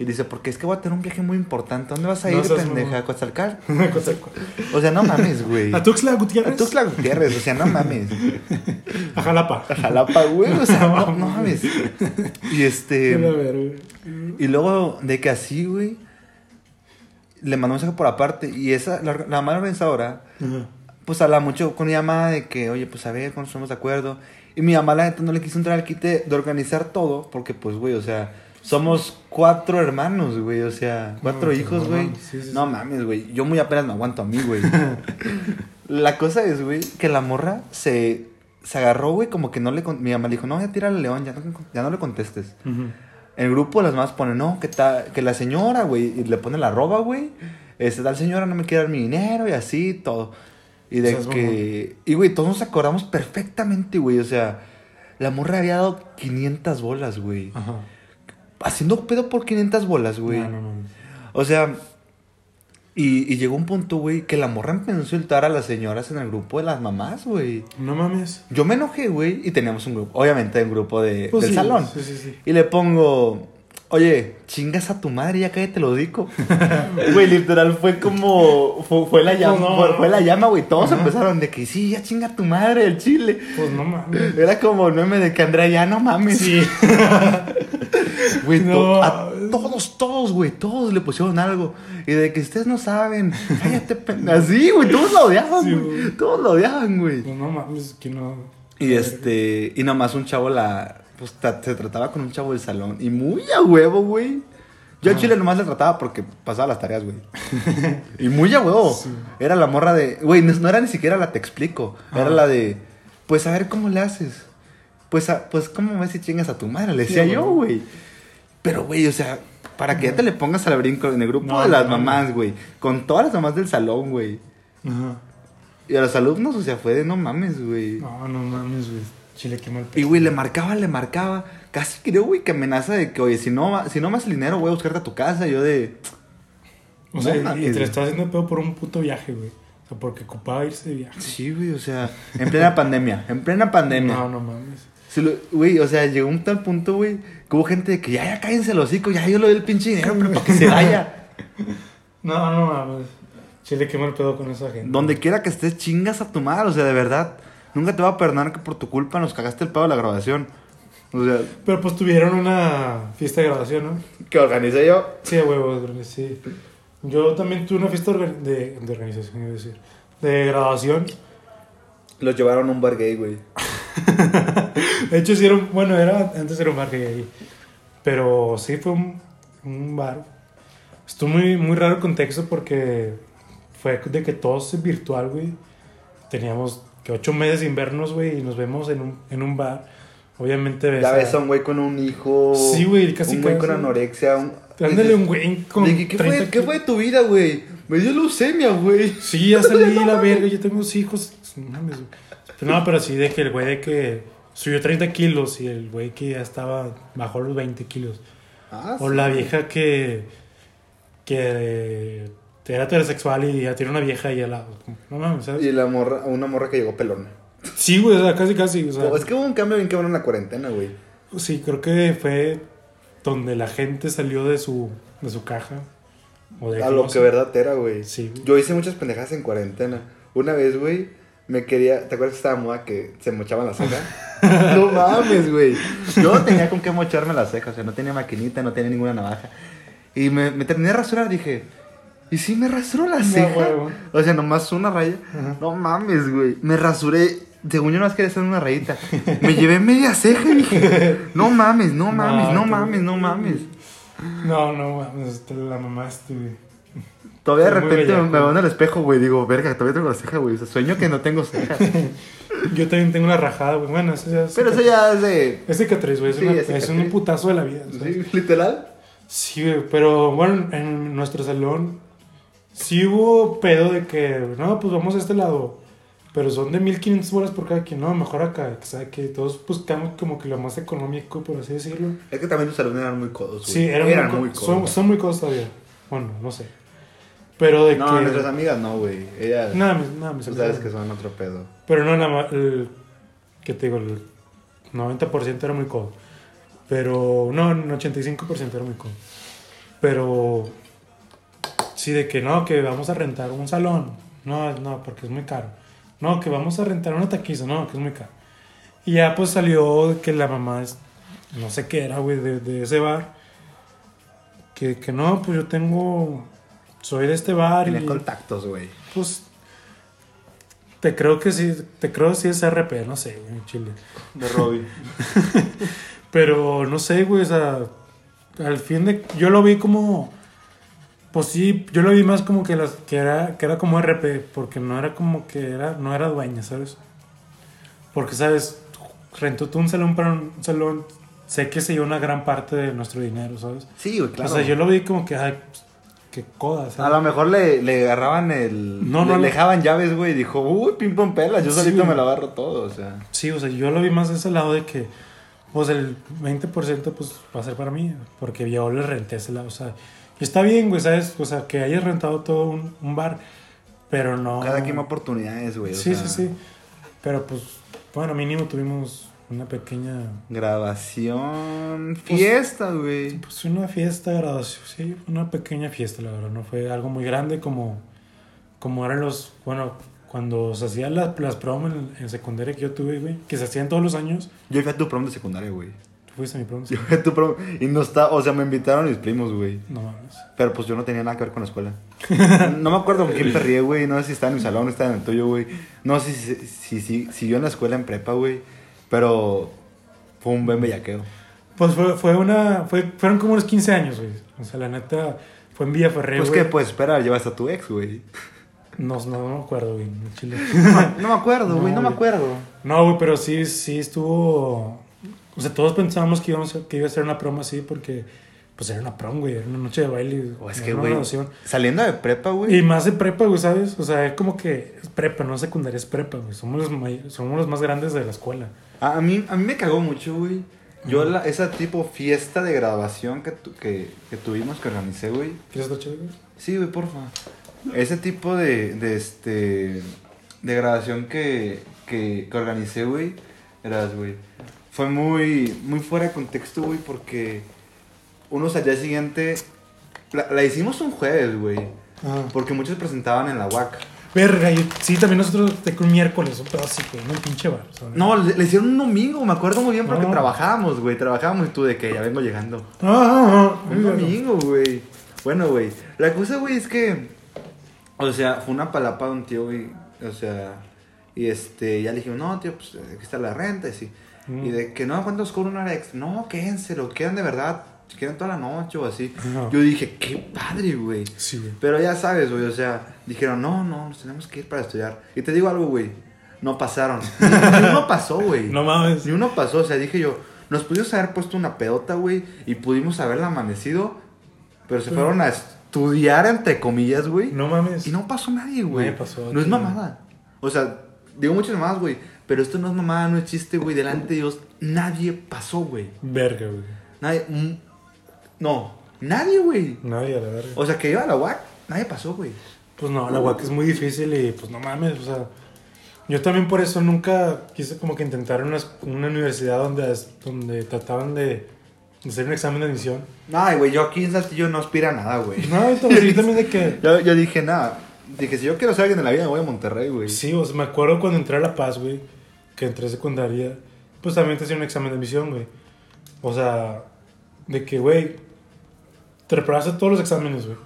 Y dice, porque es que voy a tener un viaje muy importante. ¿Dónde vas a No ir, seas pendeja? ¿A? Cosa- <laughs> O sea, no mames, güey. ¿A Tuxtla Gutiérrez? A Tuxtla Gutiérrez, o sea, no mames. <laughs> A Jalapa. A Jalapa, güey, o sea, no, <laughs> no mames. Y este... güey. Y luego de que así, güey, le mandó un mensaje por aparte. Y esa, la, la mala organizadora, pues habla mucho con mi mamá de que, oye, pues a ver, cuando estamos de acuerdo. Y mi mamá, la neta, no le quiso entrar al quite de organizar todo, porque, pues, güey, o sea, somos cuatro hermanos, güey, o sea, cuatro No, hijos, güey. mames, sí, sí, no sí. mames, güey, yo muy apenas me aguanto a mí, güey. <laughs> la cosa es, güey, que la morra se, se agarró, güey, como que no le. con- Mi mamá le dijo, no, ya tira al león, ya no, ya no le contestes. En el grupo las mamás ponen, no, que, ta, que la señora, güey, y le pone la arroba, güey. Este, tal señora no me quiere dar mi dinero y así, todo. Y de que... Y, güey, todos nos acordamos perfectamente, güey. O sea, la morra había dado 500 bolas, güey. Ajá. Haciendo pedo por 500 bolas, güey. No, no, no. O sea... Y, y llegó un punto, güey, que la morra empezó a insultar a las señoras en el grupo de las mamás, güey. No mames. Yo me enojé, güey, y teníamos un grupo, obviamente, un grupo de, Pues del sí, salón. Sí, sí, sí. Y le pongo, oye, chingas a tu madre, ya cállate lo dico. <laughs> Güey, literal fue como, fue, fue la llama, No. fue, fue la llama, güey. Todos empezaron de que sí, ya chinga a tu madre el chile. Pues no mames. Era como el meme de que Andrea, ya no mames. Sí. <laughs> Güey, No. to- a todos, todos, güey, todos le pusieron algo. Y de que ustedes no saben, cállate. <laughs> Así, güey, todos lo odiaban, Sí, güey. güey. Todos lo odiaban, güey. Pues no mames, que no. Y este, y nomás un chavo la, pues tra- se trataba con un chavo del salón. Y muy a huevo, güey. Yo al chile nomás le trataba porque pasaba las tareas, güey. <laughs> y muy a huevo. Sí. Era la morra de, güey, no, no era ni siquiera la te explico. Era Ah. la de, pues a ver cómo le haces. pues, a- pues, ¿cómo ves si chingas a tu madre? Le decía Sí, yo, güey. Pero, güey, o sea, para que ya te le pongas al brinco en el grupo No, de las no. mamás, güey. Con todas las mamás del salón, güey. Ajá. Y a los alumnos, o sea, fue de no mames, güey. No, no mames, güey. Chile, qué mal Y, güey, le marcaba, le marcaba. Casi creo, güey, que amenaza de que, oye, si no, si no me haces dinero, voy a buscarte a tu casa. Y yo de... O sea, No y- te lo estás haciendo pedo por un puto viaje, güey. O sea, porque ocupaba irse de viaje. Sí, güey, o sea, en plena <laughs> pandemia, en plena pandemia. No, no mames. Se lo- Güey, o sea, llegó un tal punto, güey, que hubo gente de que ya, ya cállense los hocico, ya yo le doy el pinche dinero, pero para que se vaya. <laughs> No, no mames. Chile, qué mal pedo con esa gente. Donde quiera que estés, chingas a tu madre, o sea, de verdad. Nunca te va a perdonar que por tu culpa nos cagaste el pedo de la grabación. O sea, Pero pues tuvieron una fiesta de graduación, ¿no? que organicé yo. Sí, a huevo, sí. Yo también tuve una fiesta orga- de, de organización, iba a decir. De graduación. Los llevaron a un bar gay, güey. <laughs> De hecho, sí era un, bueno, era, antes era un bar gay ahí. Pero sí fue un, un bar. Estuvo muy, muy raro el contexto porque fue de que todo es virtual, güey. Teníamos que ocho meses sin vernos, güey, y nos vemos en un, en un bar. Obviamente ves Ya ves a un güey con un hijo. Sí, güey, casi Un güey con anorexia. Un... Ándale, un güey con que, ¿qué, 30 fue, ¿Qué fue de tu vida, güey? Me dio leucemia, güey. Sí, ya <laughs> salí la verga, yo tengo dos hijos. No mames, güey. Pero No, pero sí de que el güey de que subió 30 kilos y el güey que ya estaba bajó los 20 kilos. Ah, O sí. la vieja que, que era heterosexual y ya tiene una vieja ahí al lado. No mames, ¿sabes? Y la morra, una morra que llegó pelona. Sí, güey, o sea, casi, casi. O sea, Oh, es que hubo un cambio bien cabrón en la cuarentena, güey. sí, creo que fue donde la gente salió de su, de su caja. O de A lo que verdad era, güey. Sí, güey. Yo hice muchas pendejadas en cuarentena. Una vez, güey, me quería. ¿Te acuerdas que estaba moda que se mochaban la ceja? <laughs> no mames, güey. Yo no tenía con qué mocharme la ceja. O sea, no tenía maquinita, no tenía ninguna navaja. Y me, me terminé de rasurar, dije. ¿Y si me rasuró la No, ceja? huevo. o sea, nomás una raya. Ajá. No mames, güey. Me rasuré. Según yo nomás quería hacer una rayita. <laughs> Me llevé media ceja y dije. No mames, no mames, no, No, mames, no mames. No, no, mames, te la mamaste, güey. Todavía de repente bellaco. me veo en el espejo, güey. Digo, verga, todavía tengo la ceja, güey. O sea, sueño que no tengo ceja. <laughs> Yo también tengo una rajada, güey. Bueno, eso ya es Pero eso ya es de. Es cicatriz, güey. Es, Sí, una- es un putazo de la vida. ¿sabes? Sí, literal. Sí, güey. Pero bueno, en nuestro salón sí hubo pedo de que, no, pues vamos a este lado. Pero son de 1500 bolas por cada quien. No, mejor acá. Que sabe que todos buscamos como que lo más económico, por así decirlo. Es que también tus alumnos eran muy codos, güey. Sí, eran, eran muy, muy son, codos. son muy codos todavía. Bueno, no sé. Pero de No, que. nuestras amigas no, güey. Ellas. Nada, nada, mis tú amigas sabes no. que son otro pedo. Pero no, nada más, el, ¿qué te digo? El 90% era muy codo. Pero, no, el 85% era muy codo. Pero, sí, de que no, que vamos a rentar un salón. No, no, porque es muy caro. No, que vamos a rentar una taquiza. No, que es muy caro. Y ya pues salió que la mamá, es, no sé qué era, güey, de, de ese bar. Que, que no, pues yo tengo, soy de este bar. Tenía y, contactos, güey. pues te creo que sí, te creo que sí es RP, no sé, güey, en Chile. De Robbie. <laughs> Pero no sé, güey, o sea, al fin de yo lo vi como pues sí, yo lo vi más como que las que era que era como RP, porque no era como que era no era dueña, ¿sabes? Porque sabes, rentó tú un salón para un salón, sé que se llevó una gran parte de nuestro dinero, ¿sabes? Sí, güey, claro. O sea, yo lo vi como que ay, pues, qué coda, A ¿sabes? lo mejor le, le agarraban el. No, no, le no. dejaban llaves, güey. y Dijo, uy, pim pom pelas. Yo Sí, solito güey. me lo agarro todo, o sea. Sí, o sea, yo lo vi más de ese lado de que, pues el 20% pues va a ser para mí, porque yo le renté ese lado, o sea, está bien, güey, ¿sabes? O sea, que hayas rentado todo un, un bar, pero no... Cada quien oportunidades, güey. o Sí, sea, sí, sí, pero pues, bueno, mínimo tuvimos una pequeña, Grabación. Pues- Fiesta, güey. pues una fiesta, graduación, sí, una pequeña fiesta, la verdad, no fue algo muy grande como, como eran los, bueno, cuando se hacían las, las promos en, en secundaria que yo tuve, güey, que se hacían todos los años, Yo fui a tu prom de secundaria, güey. Fuiste mi <laughs> Yo fui a tu prom. Y no está. O sea, me invitaron mis primos, güey. no mames. Pero pues yo no tenía nada que ver con la escuela. <laughs> No me acuerdo con quién perrié, güey. No sé si estaba en mi salón, estaba en el tuyo, güey. No sé si, si, si, siguió en la escuela en prepa, güey. Pero fue un buen bellaqueo. Pues fue, fue una. Fue, fueron como unos 15 años, güey. O sea, la neta, fue en Villaferré, Pues güey. que puedes esperar, llevas a tu ex, güey. No, no, no me acuerdo, güey. <laughs> Chile. No me acuerdo, güey, no, No, me acuerdo. No, güey, pero sí, sí estuvo. O sea, todos pensábamos que, íbamos a- que iba a ser una prom así porque, pues era una prom, güey. Era una noche de baile. O es que, güey, graduación. saliendo de prepa, güey. Y más de prepa, güey, ¿sabes? O sea, es como que es prepa, no secundaria, es prepa, güey. Somos los, may- somos los más grandes de la escuela. A, a mí, a mí me cagó mucho, güey. Yo, la, esa tipo fiesta de graduación que, tu- que, que tuvimos, que organicé, güey. ¿Quieres chévere, güey? Sí, güey, porfa. Ese tipo de, de este de grabación que, que, que organicé, güey, eras, güey. Fue muy, muy fuera de contexto, güey, porque unos al día siguiente la, la hicimos un jueves, güey. Ah. Porque muchos presentaban en la UAC. Verga, y- sí, también nosotros un miércoles, un pedazo así, güey, un pinche bar. No, le, le hicieron un domingo, me acuerdo muy bien porque No. trabajábamos, güey. Trabajábamos y tú de que ya vengo llegando. Ah, ah, ah, Un domingo, güey. Bueno, güey. La cosa, güey, es que. O sea, fue una palapa de un tío, güey. O sea. Y este, ya le dijimos, no, tío, pues aquí está la renta. Y sí. Mm. Y de que no, ¿cuántos cobra una hora extra? No, quédense, lo quedan de verdad. Si quieren toda la noche o así. Ajá. Yo dije, qué padre, güey. Sí, güey. Pero ya sabes, güey, o sea, dijeron, no, no, nos tenemos que ir para estudiar. Y te digo algo, güey, no pasaron. <laughs> Ni, uno pasó, güey. No mames. Ni uno pasó, o sea, dije yo, nos pudimos haber puesto una pedota, güey, y pudimos haberla amanecido, pero se fueron a estudiar, entre comillas, güey. No mames. Y no pasó nadie, güey. Nadie pasó, No es mamada. O sea, digo muchas mamadas, güey, pero esto no es mamada, no es chiste, güey, delante de Dios, nadie pasó, güey. Verga, güey. Nadie, mm, no, nadie, güey. Nadie, a la verga. O sea, que iba a la UAC, nadie pasó, güey. Pues no, la UAC es muy difícil y pues no mames, o sea. Yo también por eso nunca quise como que intentar una, una universidad donde, donde trataban de, hacer un examen de admisión. Ay, güey, yo aquí en Saltillo no aspira a nada, güey. No, también, yo también de que... <laughs> Yo, yo dije, nada. Dije, si yo quiero ser alguien en la vida, me voy a Monterrey, güey. Sí, o sea, me acuerdo cuando entré a La Paz, güey, que entré a secundaria, pues también te hacían un examen de admisión, güey. O sea, de que, güey, te reprobaste todos los exámenes, güey.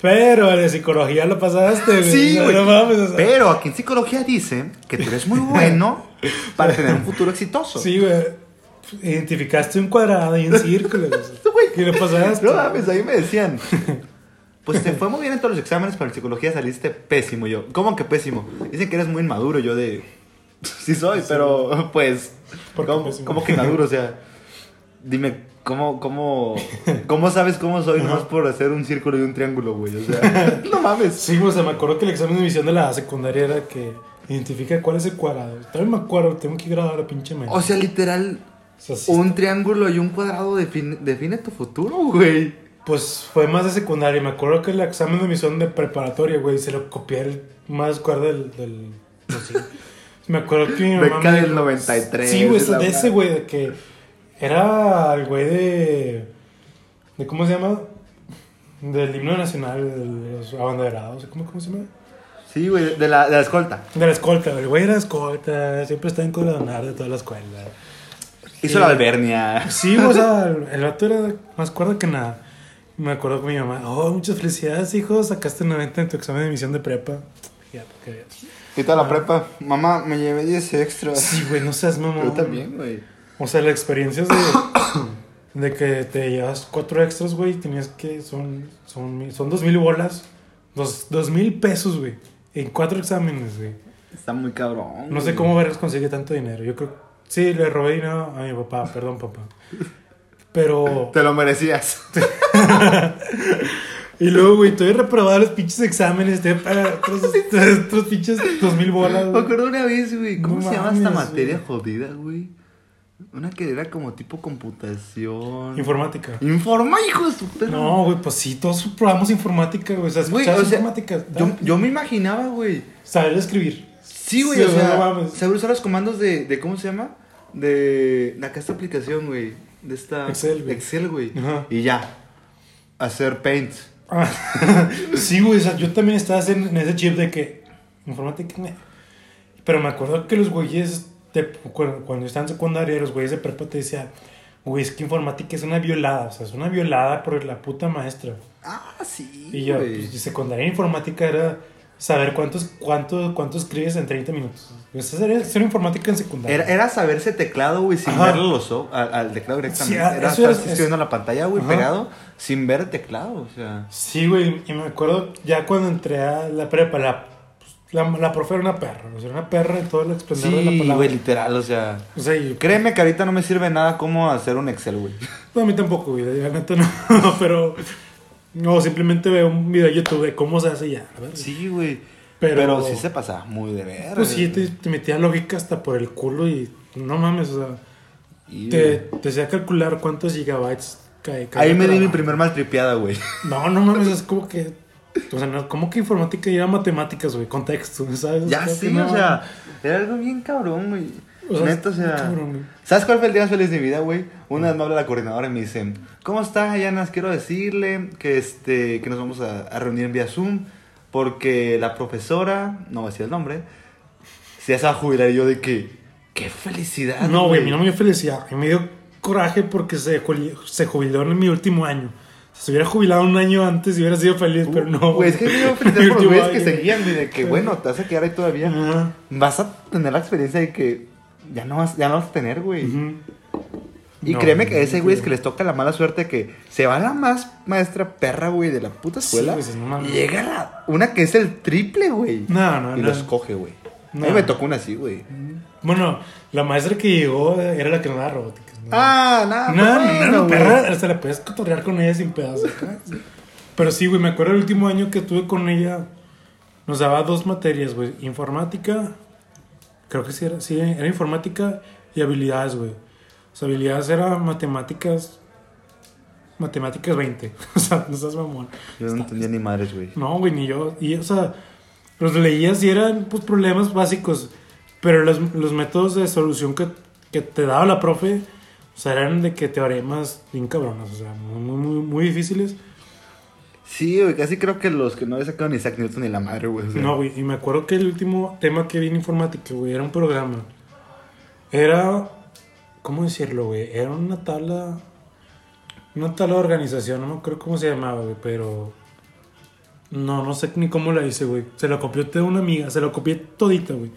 Pero el de psicología lo pasaste, güey. Sí, No, güey. No mames, o sea. Pero aquí en psicología dicen que tú eres muy bueno <laughs> para tener un futuro exitoso. Sí, güey. Identificaste un cuadrado y un círculo. Güey. <laughs> ¿Qué le pasaste? No mames, ahí me decían. Pues te fue muy bien en todos los exámenes, pero en psicología saliste pésimo. Yo, ¿cómo que pésimo? Dicen que eres muy inmaduro. Yo de. <laughs> Sí soy, pero pues. ¿Por qué ¿Cómo, pésimo? cómo que inmaduro? O sea, <laughs> dime, ¿cómo, cómo, cómo sabes cómo soy nomás por hacer un círculo y un triángulo, güey? O sea, <laughs> no mames. Sí, o sea, me acuerdo que el examen de admisión de la secundaria era que identifica cuál es el cuadrado. También me acuerdo, tengo que grabar la pinche mente. O sea, literal, O sea, sí, un triángulo y un cuadrado define, define tu futuro, güey. Pues fue más de secundaria. Me acuerdo que el examen de admisión de preparatoria, güey, se lo copié el más cuadrado del. del pues. Me acuerdo que mi mamá. Beca me del dijo- 93, Sí, güey, de ese güey, de que era el güey de. de ¿Cómo se llama? Del himno nacional, de los abanderados. ¿Cómo, cómo se llama? Sí, güey, de la, de la escolta. De la escolta, el güey era escolta, siempre está en coronar de toda la escuela. Hizo Sí. la albernia. Sí, o sea, el, vato era más cuerdo que nada. Me acuerdo con mi mamá, oh, muchas felicidades, hijo, sacaste 90 en tu examen de admisión de prepa. Ya, porque... ¿Qué tal la prepa? Mamá, me llevé 10 extras. Sí, güey, no seas mamón. Yo también, güey. O sea, la experiencia es de, de que te llevas cuatro extras, güey, tenías que, son, son, mil- son dos mil bolas, dos, dos mil pesos, güey, en cuatro exámenes, güey. Está muy cabrón. No sé güey. cómo vergas consigue tanto dinero. Yo creo, sí, le robé dinero a mi papá, perdón, papá. Pero... Te lo merecías. <laughs> Y luego, güey, estoy reprobado los pinches exámenes, te para <laughs> otros, otros pinches dos mil bolas, Me güey. acuerdo una vez, güey. ¿Cómo No se llama esta materia güey. jodida, güey? Una que era como tipo computación. Informática. Informa, hijo de su. No, güey, pues sí, todos probamos informática, güey. O sea, Güey, escuchabas o sea, informática. yo, yo me imaginaba, güey. Saber escribir. Sí, güey, Sí, o o sea, no saber usar los comandos de, de, ¿cómo se llama? De, de acá esta aplicación, güey. De esta... Excel, güey. Excel, güey. Ajá. Y ya. Hacer paint. <laughs> Sí, güey, o sea, yo también estaba en, ese chip de que informática. meh. Pero me acuerdo que los güeyes, de, cuando, cuando estaba en secundaria, los güeyes de prepa te decían, güey, es que informática es una violada, o sea, es una violada por la puta maestra. Ah, sí, Y yo, pues, secundaria en informática era saber cuántos, cuánto, cuánto escribes en 30 minutos. Esa era ser informática en secundaria. Era, era saberse teclado, güey, sin Ajá. verle los ojos, al, al teclado directamente. Sí, ah, era estar escribiendo la pantalla, güey, pegado, sin ver el teclado, o sea. Sí, güey, y me acuerdo ya cuando entré a la prepa, la La, la profe era una perra, o sea, una perra en todo el esplendor de la Sí, palabra. güey, literal, o sea. O sea, y- Créeme que ahorita no me sirve nada cómo hacer un Excel, güey. no, a mí tampoco, güey, neta no, <laughs> pero... No, simplemente veo un video de YouTube de cómo se hace ya, verdad. Sí, güey. Pero- Pero, sí se pasaba muy de ver. Pues sí, te, te metía lógica hasta por el culo y no mames, o sea, Y, te, te hacía calcular cuántos gigabytes cae. cada Ahí me di mi primer maltripeada, güey. No, no mames, es como que. O sea, no, como que informática y era matemáticas, güey, contexto, ¿sabes? Ya sí, no- o sea, era algo bien cabrón, güey. O sea, Neta, o sea. cabrón, güey. ¿Sabes cuál fue el día más feliz de mi vida, güey? Una vez me habla la coordinadora y me dice, ¿cómo está, Yanas? Quiero decirle que este que nos vamos a, a reunir en vía Zoom porque la profesora, no voy a decir el nombre, se va a jubilar y yo de que, qué felicidad. No, güey, a mí no me dio felicidad. A mí me dio coraje porque se, se jubiló en mi último año. Si se hubiera jubilado un año antes, hubiera sido feliz, pero no. Güey, es que <laughs> por los que seguían, de que, bueno, te vas a quedar ahí todavía. Vas a tener la experiencia de que ya no vas, ya no vas a tener, güey. Y No, créeme que ese güey es que les toca la mala suerte que se va la más maestra perra, güey, de la puta escuela. sí, y llega la, una que es el triple, güey. No, no, y no. los coge, güey. No. A mí me tocó una así, güey. Bueno, la maestra que llegó era la que no daba robótica. ¿no? Ah, nada. No, no, bueno, no, perra, hasta la puedes cotorrear con ella sin pedazos. Pero sí, güey, me acuerdo el último año que estuve con ella, nos daba dos materias, güey. Informática, creo que sí era, sí, era informática y habilidades, güey. O sea, habilidades era matemáticas, matemáticas 20. <laughs> O sea, no seas mamón. Yo no entendía ni madres, güey. No, güey, ni yo. Y, o sea, los leías y eran pues, problemas básicos. Pero los, los métodos de solución que, que te daba la profe, o sea, eran de que teoremas bien cabronas, o sea, muy, muy, muy difíciles. Sí, güey, casi creo que los que no había sacado ni Isaac Newton ni la madre, güey. No, güey, y me acuerdo que el último tema que vi en informática, güey, era un programa. Era, ¿cómo decirlo, güey? Era una tabla, una tabla de organización, no me acuerdo cómo se llamaba, güey, pero... No, no sé ni cómo la hice, güey. Se la copió de una amiga, se la copié todita, güey.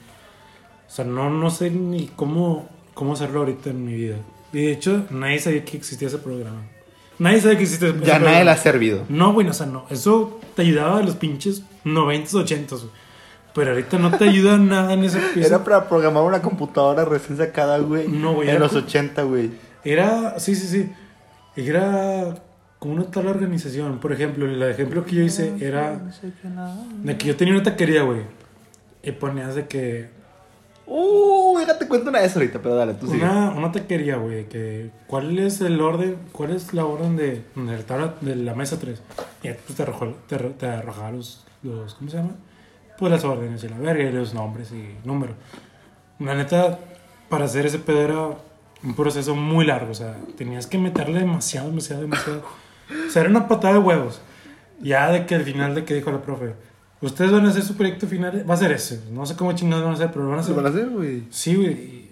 O sea, no, no sé ni cómo, cómo hacerlo ahorita en mi vida. Y de hecho, nadie sabía que existía ese programa. Nadie sabía que existía ese Ya nadie le ha servido. No, güey, o sea, no. Eso te ayudaba a los pinches 90s, 80s, güey. Pero ahorita no te ayuda <laughs> nada en ese piso. Era para programar una computadora recién sacada, güey. No, güey, En los como- 80, güey. Era, sí, sí, sí. Era como una tal organización. Por ejemplo, el ejemplo que yo hice era de que yo tenía una taquería, güey. Y ponías de que Uh, déjate cuento una de esas ahorita, pero dale, tú sigue. una, una taquería, güey, que cuál es el orden, cuál es la orden de, de, la, tabla- de la mesa 3. Y pues te arrojó, te, te arrojaba los, los, ¿cómo se llama? Pues las órdenes y la verga y los nombres y números. La neta, para hacer ese pedo era un proceso muy largo, o sea, tenías que meterle demasiado, demasiado, demasiado. O sea, era una patada de huevos. Ya de que al final de que dijo la profe, ustedes van a hacer su proyecto final, va a ser ese. No sé cómo chingados van a hacer, pero van a ¿Se hacer van a hacer, güey? Sí, güey.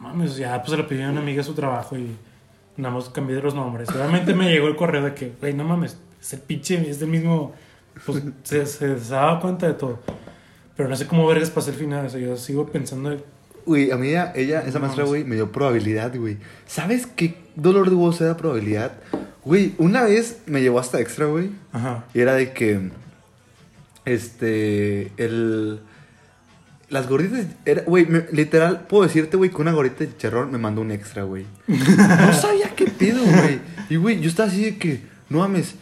Mames, ya pues se lo pidió a una amiga su trabajo y nada más cambié los nombres. Realmente me llegó el correo de que, güey, no mames, es el pinche, es del mismo. Pues se, <laughs> se, se daba cuenta de todo. Pero no sé cómo vergas pasé el final. O sea, yo sigo pensando. de- Güey, a mí ella, ella, esa No maestra, güey, me dio probabilidad, güey. ¿Sabes qué dolor de huevos era probabilidad? Güey, una vez me llevó hasta extra, güey. Ajá. Y era de que. Este. El. Las gorditas. Güey, literal, puedo decirte, güey, que una gordita de chicharrón me mandó un extra, güey. No <laughs> sabía qué pedo, güey. Y, güey, yo estaba así de que. No mames.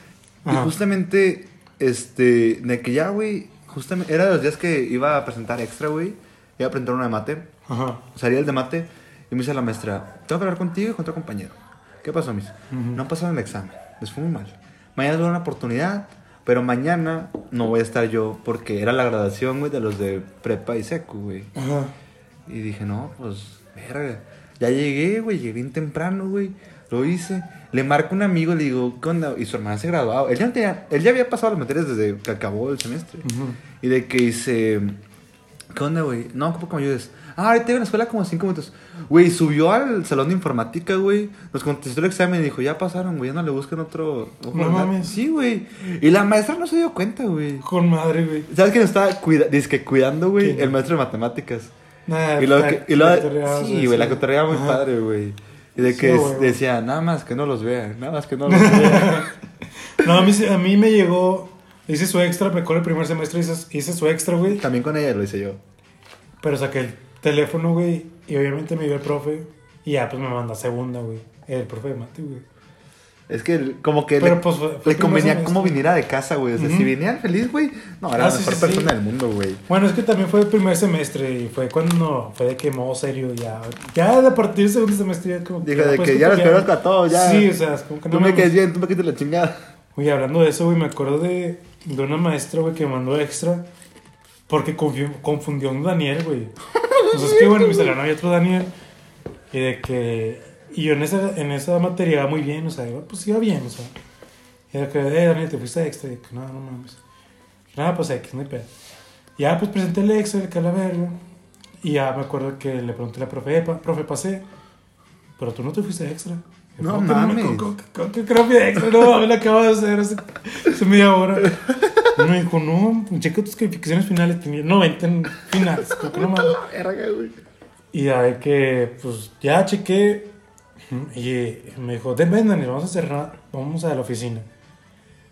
Y Ajá. justamente. Este. De que ya, güey. Justamente. Era de los días que iba a presentar extra, güey. Iba a presentar una de mate. Ajá. Salía el de mate. Y me dice la maestra: Tengo que hablar contigo y con otro compañero. ¿Qué pasó, mis? No han pasado el examen. Les fue muy mal. Mañana es una oportunidad. Pero mañana no voy a estar yo porque era la graduación, güey, de los de prepa y secu, güey. Ajá. Y dije, no, pues, verga. Ya llegué, güey, llegué bien temprano, güey. Lo hice. Le marco a un amigo, le digo, ¿qué onda? Y su hermana se graduaba. Él ya, tenía- él ya había pasado las materias desde que acabó el semestre. Ujú. Y de que dice, ¿qué onda, güey? No, ocupo que me ayudes. Ah, ahorita iba a la escuela como cinco minutos. Güey, subió al salón de informática, güey. Nos contestó el examen y dijo, ya pasaron, güey, ya no le busquen otro. No al gato". mames. Sí, güey. Y la maestra no se dio cuenta, güey. Con madre, güey. ¿Sabes quién estaba cuida cuidando, güey? El maestro de matemáticas. Nah, Y la- que- cotorreaba, sí, güey, la cotorreaba muy Ajá. padre, güey. Y de Sí, que güey. decía, nada más que no los vean, nada más que no <laughs> los vean. No, a mí, a mí me llegó Hice su extra, me acuerdo el primer semestre hice, hice su extra, güey. También con ella lo hice yo. Pero saqué teléfono, güey, y obviamente me vio el profe. Y ya, pues me mandó a segunda, güey. El profe de mate, güey. Es que como que Pero, le, pues, fue- fue le convenía como viniera de casa, güey. O sea, si venía feliz, güey, no, era Ah, la sí, mejor sí, persona sí. del mundo, güey. Bueno, es que también fue el primer semestre y fue cuando fue de que modo serio ya. Ya de partir del segundo semestre ya como Dijo de puedes que ya los copiar. conozco a todos, ya. Sí, o sea, es como que Tú no me mames. quedes bien, tú me quites la chingada. Oye, hablando de eso, güey, me acuerdo de, de una maestra, güey, que me mandó extra porque confió- confundió a un Daniel, güey. Sea, es que, bueno, en mi salón había otro Daniel y de que... Y yo en esa, en esa materia iba muy bien, o sea, iba, pues iba bien, o sea. Y de que, eh, Daniel, te fuiste extra. Y de que, no, no mames. Nada, pues X, no hay pedo. Ya, pues presenté el extra, el que a la verga. Y ya me acuerdo que le pregunté a la profe, "Epa, profe, pasé. Pero tú no te fuiste extra. Y yo, No "¿Cómo que mames. ¿Cómo, cómo, cómo que creo que extra? No, mames, lo acabo de hacer hace, hace media hora. Y me dijo, no, checa tus calificaciones finales. Tenía 90 en finales. Como que no mames. Verga, güey. Y de que, pues, ya chequé. Y me dijo, ven, ven, Daniel, vamos a cerrar, vamos a la oficina.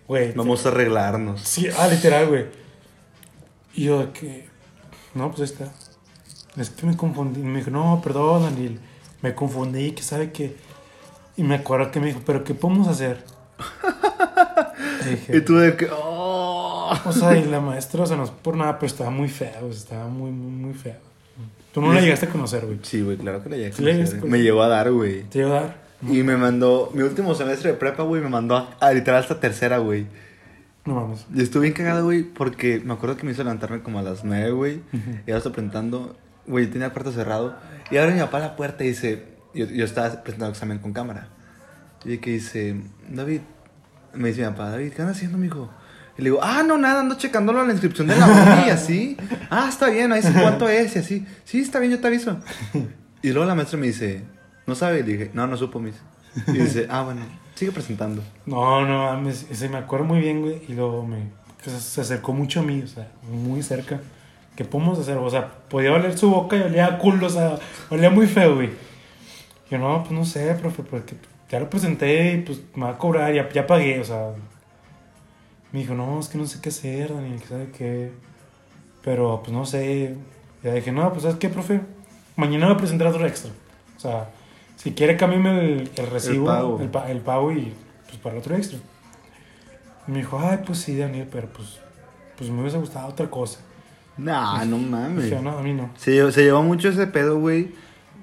Güey, Vamos a arreglarnos. Sí, ah, literal, güey. Y yo de que, no, pues ahí está. Es que me confundí. Me dijo, no, perdón, Daniel. Me confundí, que sabe que... Y me acuerdo que me dijo, ¿pero qué podemos hacer? <laughs> Y dije, Y tú de que, oh. O sea, y la maestra, o sea, no es por nada, pero estaba muy fea, o sea, estaba muy, muy, muy fea. Tú no la llegaste a conocer, güey. Sí, güey, claro que le llegué a Sí conocer, a Me llegó a dar, güey. Te iba a dar. Y me mandó, mi último semestre de prepa, güey, me mandó a, a literal hasta tercera, güey. No mames. Y estuve bien cagado, güey, porque me acuerdo que me hizo levantarme como a las nueve, güey. Y ahora estoy presentando, güey, tenía el cuarto cerrado. Y abre mi papá la puerta y dice, yo, yo estaba presentando examen con cámara. Y que dice, David, me dice mi papá, David, ¿qué andas haciendo, mijo? Y le digo, ah, no, nada, ando checándolo en la inscripción de la uni y <laughs> así. Ah, está bien, ahí sé cuánto es y así. Sí, está bien, yo te aviso. Y luego la maestra me dice, ¿no sabe? Y le dije, no, no supo, mis. Y dice, ah, bueno, sigue presentando. No, no mames. Ese me acuerdo muy bien, güey. Y luego me... se- se acercó mucho a mí, o sea, muy cerca. ¿Qué podemos hacer? O sea, podía oler su boca y olía a culo, o sea, olía muy feo, güey. Yo, no, pues no sé, profe, porque ya lo presenté y pues me va a cobrar, ya, ya pagué, o sea. Me dijo, no, es que no sé qué hacer, Daniel, que sabe qué. Pero, pues no sé. Ya dije, no, pues ¿sabes qué, profe? Mañana voy a presentar otro extra. O sea, si quiere, cámbiame el, el recibo, pago. el, pa- el pago y pues para otro extra. Y me dijo, ay, pues sí, Daniel, pero pues, pues me hubiese gustado otra cosa. Nah, no mames. Dije, no, a mí no. Se, llevó- se llevó mucho ese pedo, güey.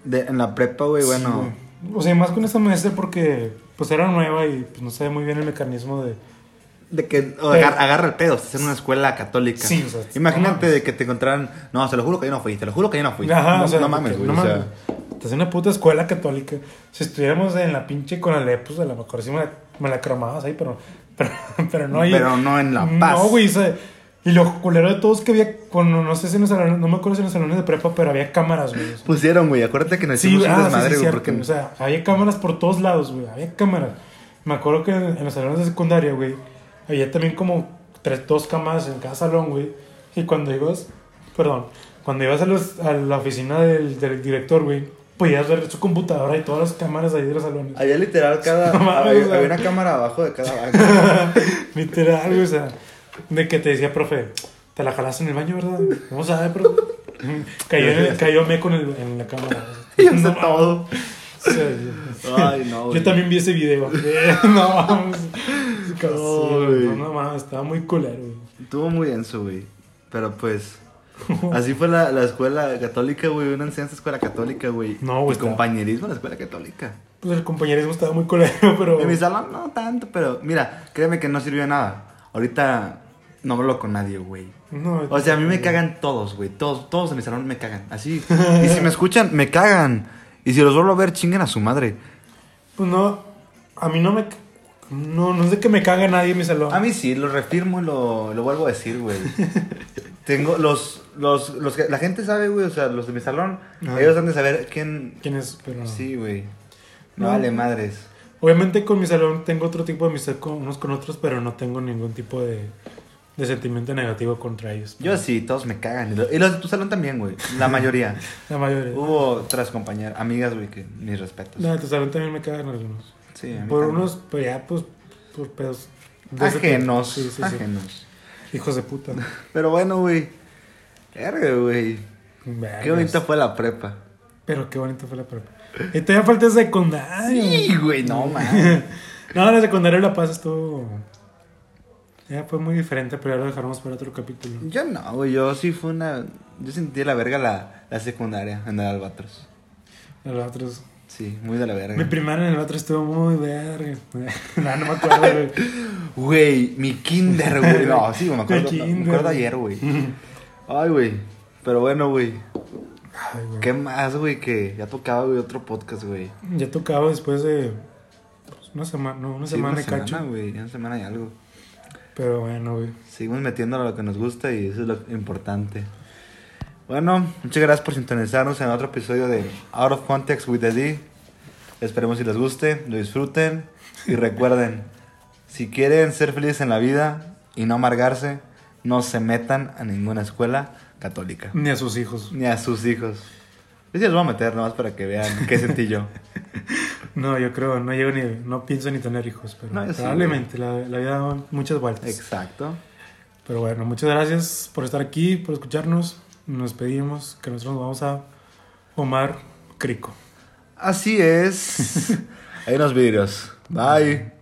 de- En la prepa, güey, Sí, bueno. o sea, más con esta maestra porque pues era nueva y pues no sabía muy bien el mecanismo de... De que o agar- agarra el pedo, estás en una escuela católica. Sí, o sea, Imagínate no de que te encontraran. No, se lo juro que yo no fui, te lo juro que yo no fui. Ajá, no, o sea, no mames, güey. no mames. Estás en una puta escuela católica. Si estuviéramos en la pinche con Alep, pues a lo mejor sí me la, me la cromabas ahí, pero, pero, <laughs> pero no. y- Pero no en La Paz. No, güey. o sea, y lo culero de todos que había, cuando, no sé si en los salones, no me acuerdo si en los salones de prepa, pero había cámaras, güey. o sea. pusieron, güey. Acuérdate que nos Sí, hicimos ah, un sí, desmadre, sí, güey. porque O sea, había cámaras por todos lados, güey. Había cámaras. Me acuerdo que en, en los salones de secundaria, güey, había también como tres, dos cámaras en cada salón, güey. Y cuando ibas, perdón, cuando ibas a, los- a la oficina del, del director, güey, podías ver su computadora y todas las cámaras ahí de los salones. había literal cada. <laughs> No había, había una cámara abajo de cada banco. <laughs> Literal, güey, o sea, de que te decía, profe, te la jalaste en el baño, ¿verdad? A ver, pero. cayó, en el- cayó me con el, en la cámara. <laughs> Yo sé No, todo. sí, sí. Ay, no, güey. Yo también vi ese video. <laughs> no mames. No. No, no mames, estaba muy culero, güey. Estuvo muy denso, güey. Pero pues. <laughs> Así fue la, la escuela católica, güey. Una enseñanza escuela católica, güey. No, güey, está- compañerismo en la escuela católica. Pues el compañerismo estaba muy culero, pero. En mi salón no tanto, pero mira, créeme que no sirvió de nada. Ahorita no hablo con nadie, güey. No, O sea, a mí me cagan todos, güey. Todos, todos en mi salón me cagan. Así. <laughs> Y si me escuchan, me cagan. Y si los vuelvo a ver, chinguen a su madre. Pues no, a mí no me. No, no es de que me cague nadie en mi salón. A mí sí, lo refirmo y lo, lo vuelvo a decir, güey. <laughs> Tengo los, los, los que la gente sabe, güey, o sea, los de mi salón, Ajá. ellos han de saber quién. ¿Quién es? Pero. Sí, güey. No, No. vale madres. Obviamente con mi salón tengo otro tipo de amistad con unos con otros, pero no tengo ningún tipo de, de sentimiento negativo contra ellos. Yo sí, todos me cagan. Y lo- y los de tu salón también, güey. La mayoría. <laughs> La mayoría. Hubo otras compañeras, amigas, güey, que mis respetos. No, de tu salón también me cagan algunos. Sí, a mí Por también. unos, pues ya, pues, por pedos. Ajenos. Sí, sí, sí. ajenos. Hijos de puta. <laughs> Pero bueno, güey. Verga, güey. Qué bonita fue la prepa. Pero qué bonito fue la prepa. Y todavía falta secundaria. Sí, güey, no, <laughs> man. No, la secundaria La Paz estuvo. Ya fue muy diferente, pero ya lo dejaremos para otro capítulo. Yo no, güey. Yo sí fue una. Yo sentí la verga la, la secundaria en el Albatros. Los otros. Sí, muy de la Mi verga. primaria en el otro estuvo muy verga. <laughs> no, no me acuerdo, güey. <laughs> Güey, mi kinder, güey. No, sí, me acuerdo. Mi Me kinder. acuerdo ayer, güey. <laughs> Ay, güey. Pero bueno, güey. Ay, güey. ¿Qué más, güey? Que ya tocaba, güey, otro podcast, güey. Ya tocaba después de pues, una semana, no, una Sí, semana una de cacho. güey. Una semana y algo. Pero bueno, güey. Seguimos metiendo lo que nos gusta y eso es lo importante. Bueno, muchas gracias por sintonizarnos en otro episodio de Out of Context with the D. Esperemos si les guste, lo disfruten y recuerden, si quieren ser felices en la vida y no amargarse, no se metan a ninguna escuela católica. Ni a sus hijos. Ni a sus hijos. Yo sí los voy a meter nomás para que vean qué sentí yo. <laughs> No, yo creo, no llego ni, no pienso ni tener hijos, pero No, sí, probablemente la, la vida da muchas vueltas. Exacto. Pero bueno, muchas gracias por estar aquí, por escucharnos. Nos pedimos que nosotros nos vamos a Omar Crico. Así es. <laughs> Hay unos vidrios. Bye.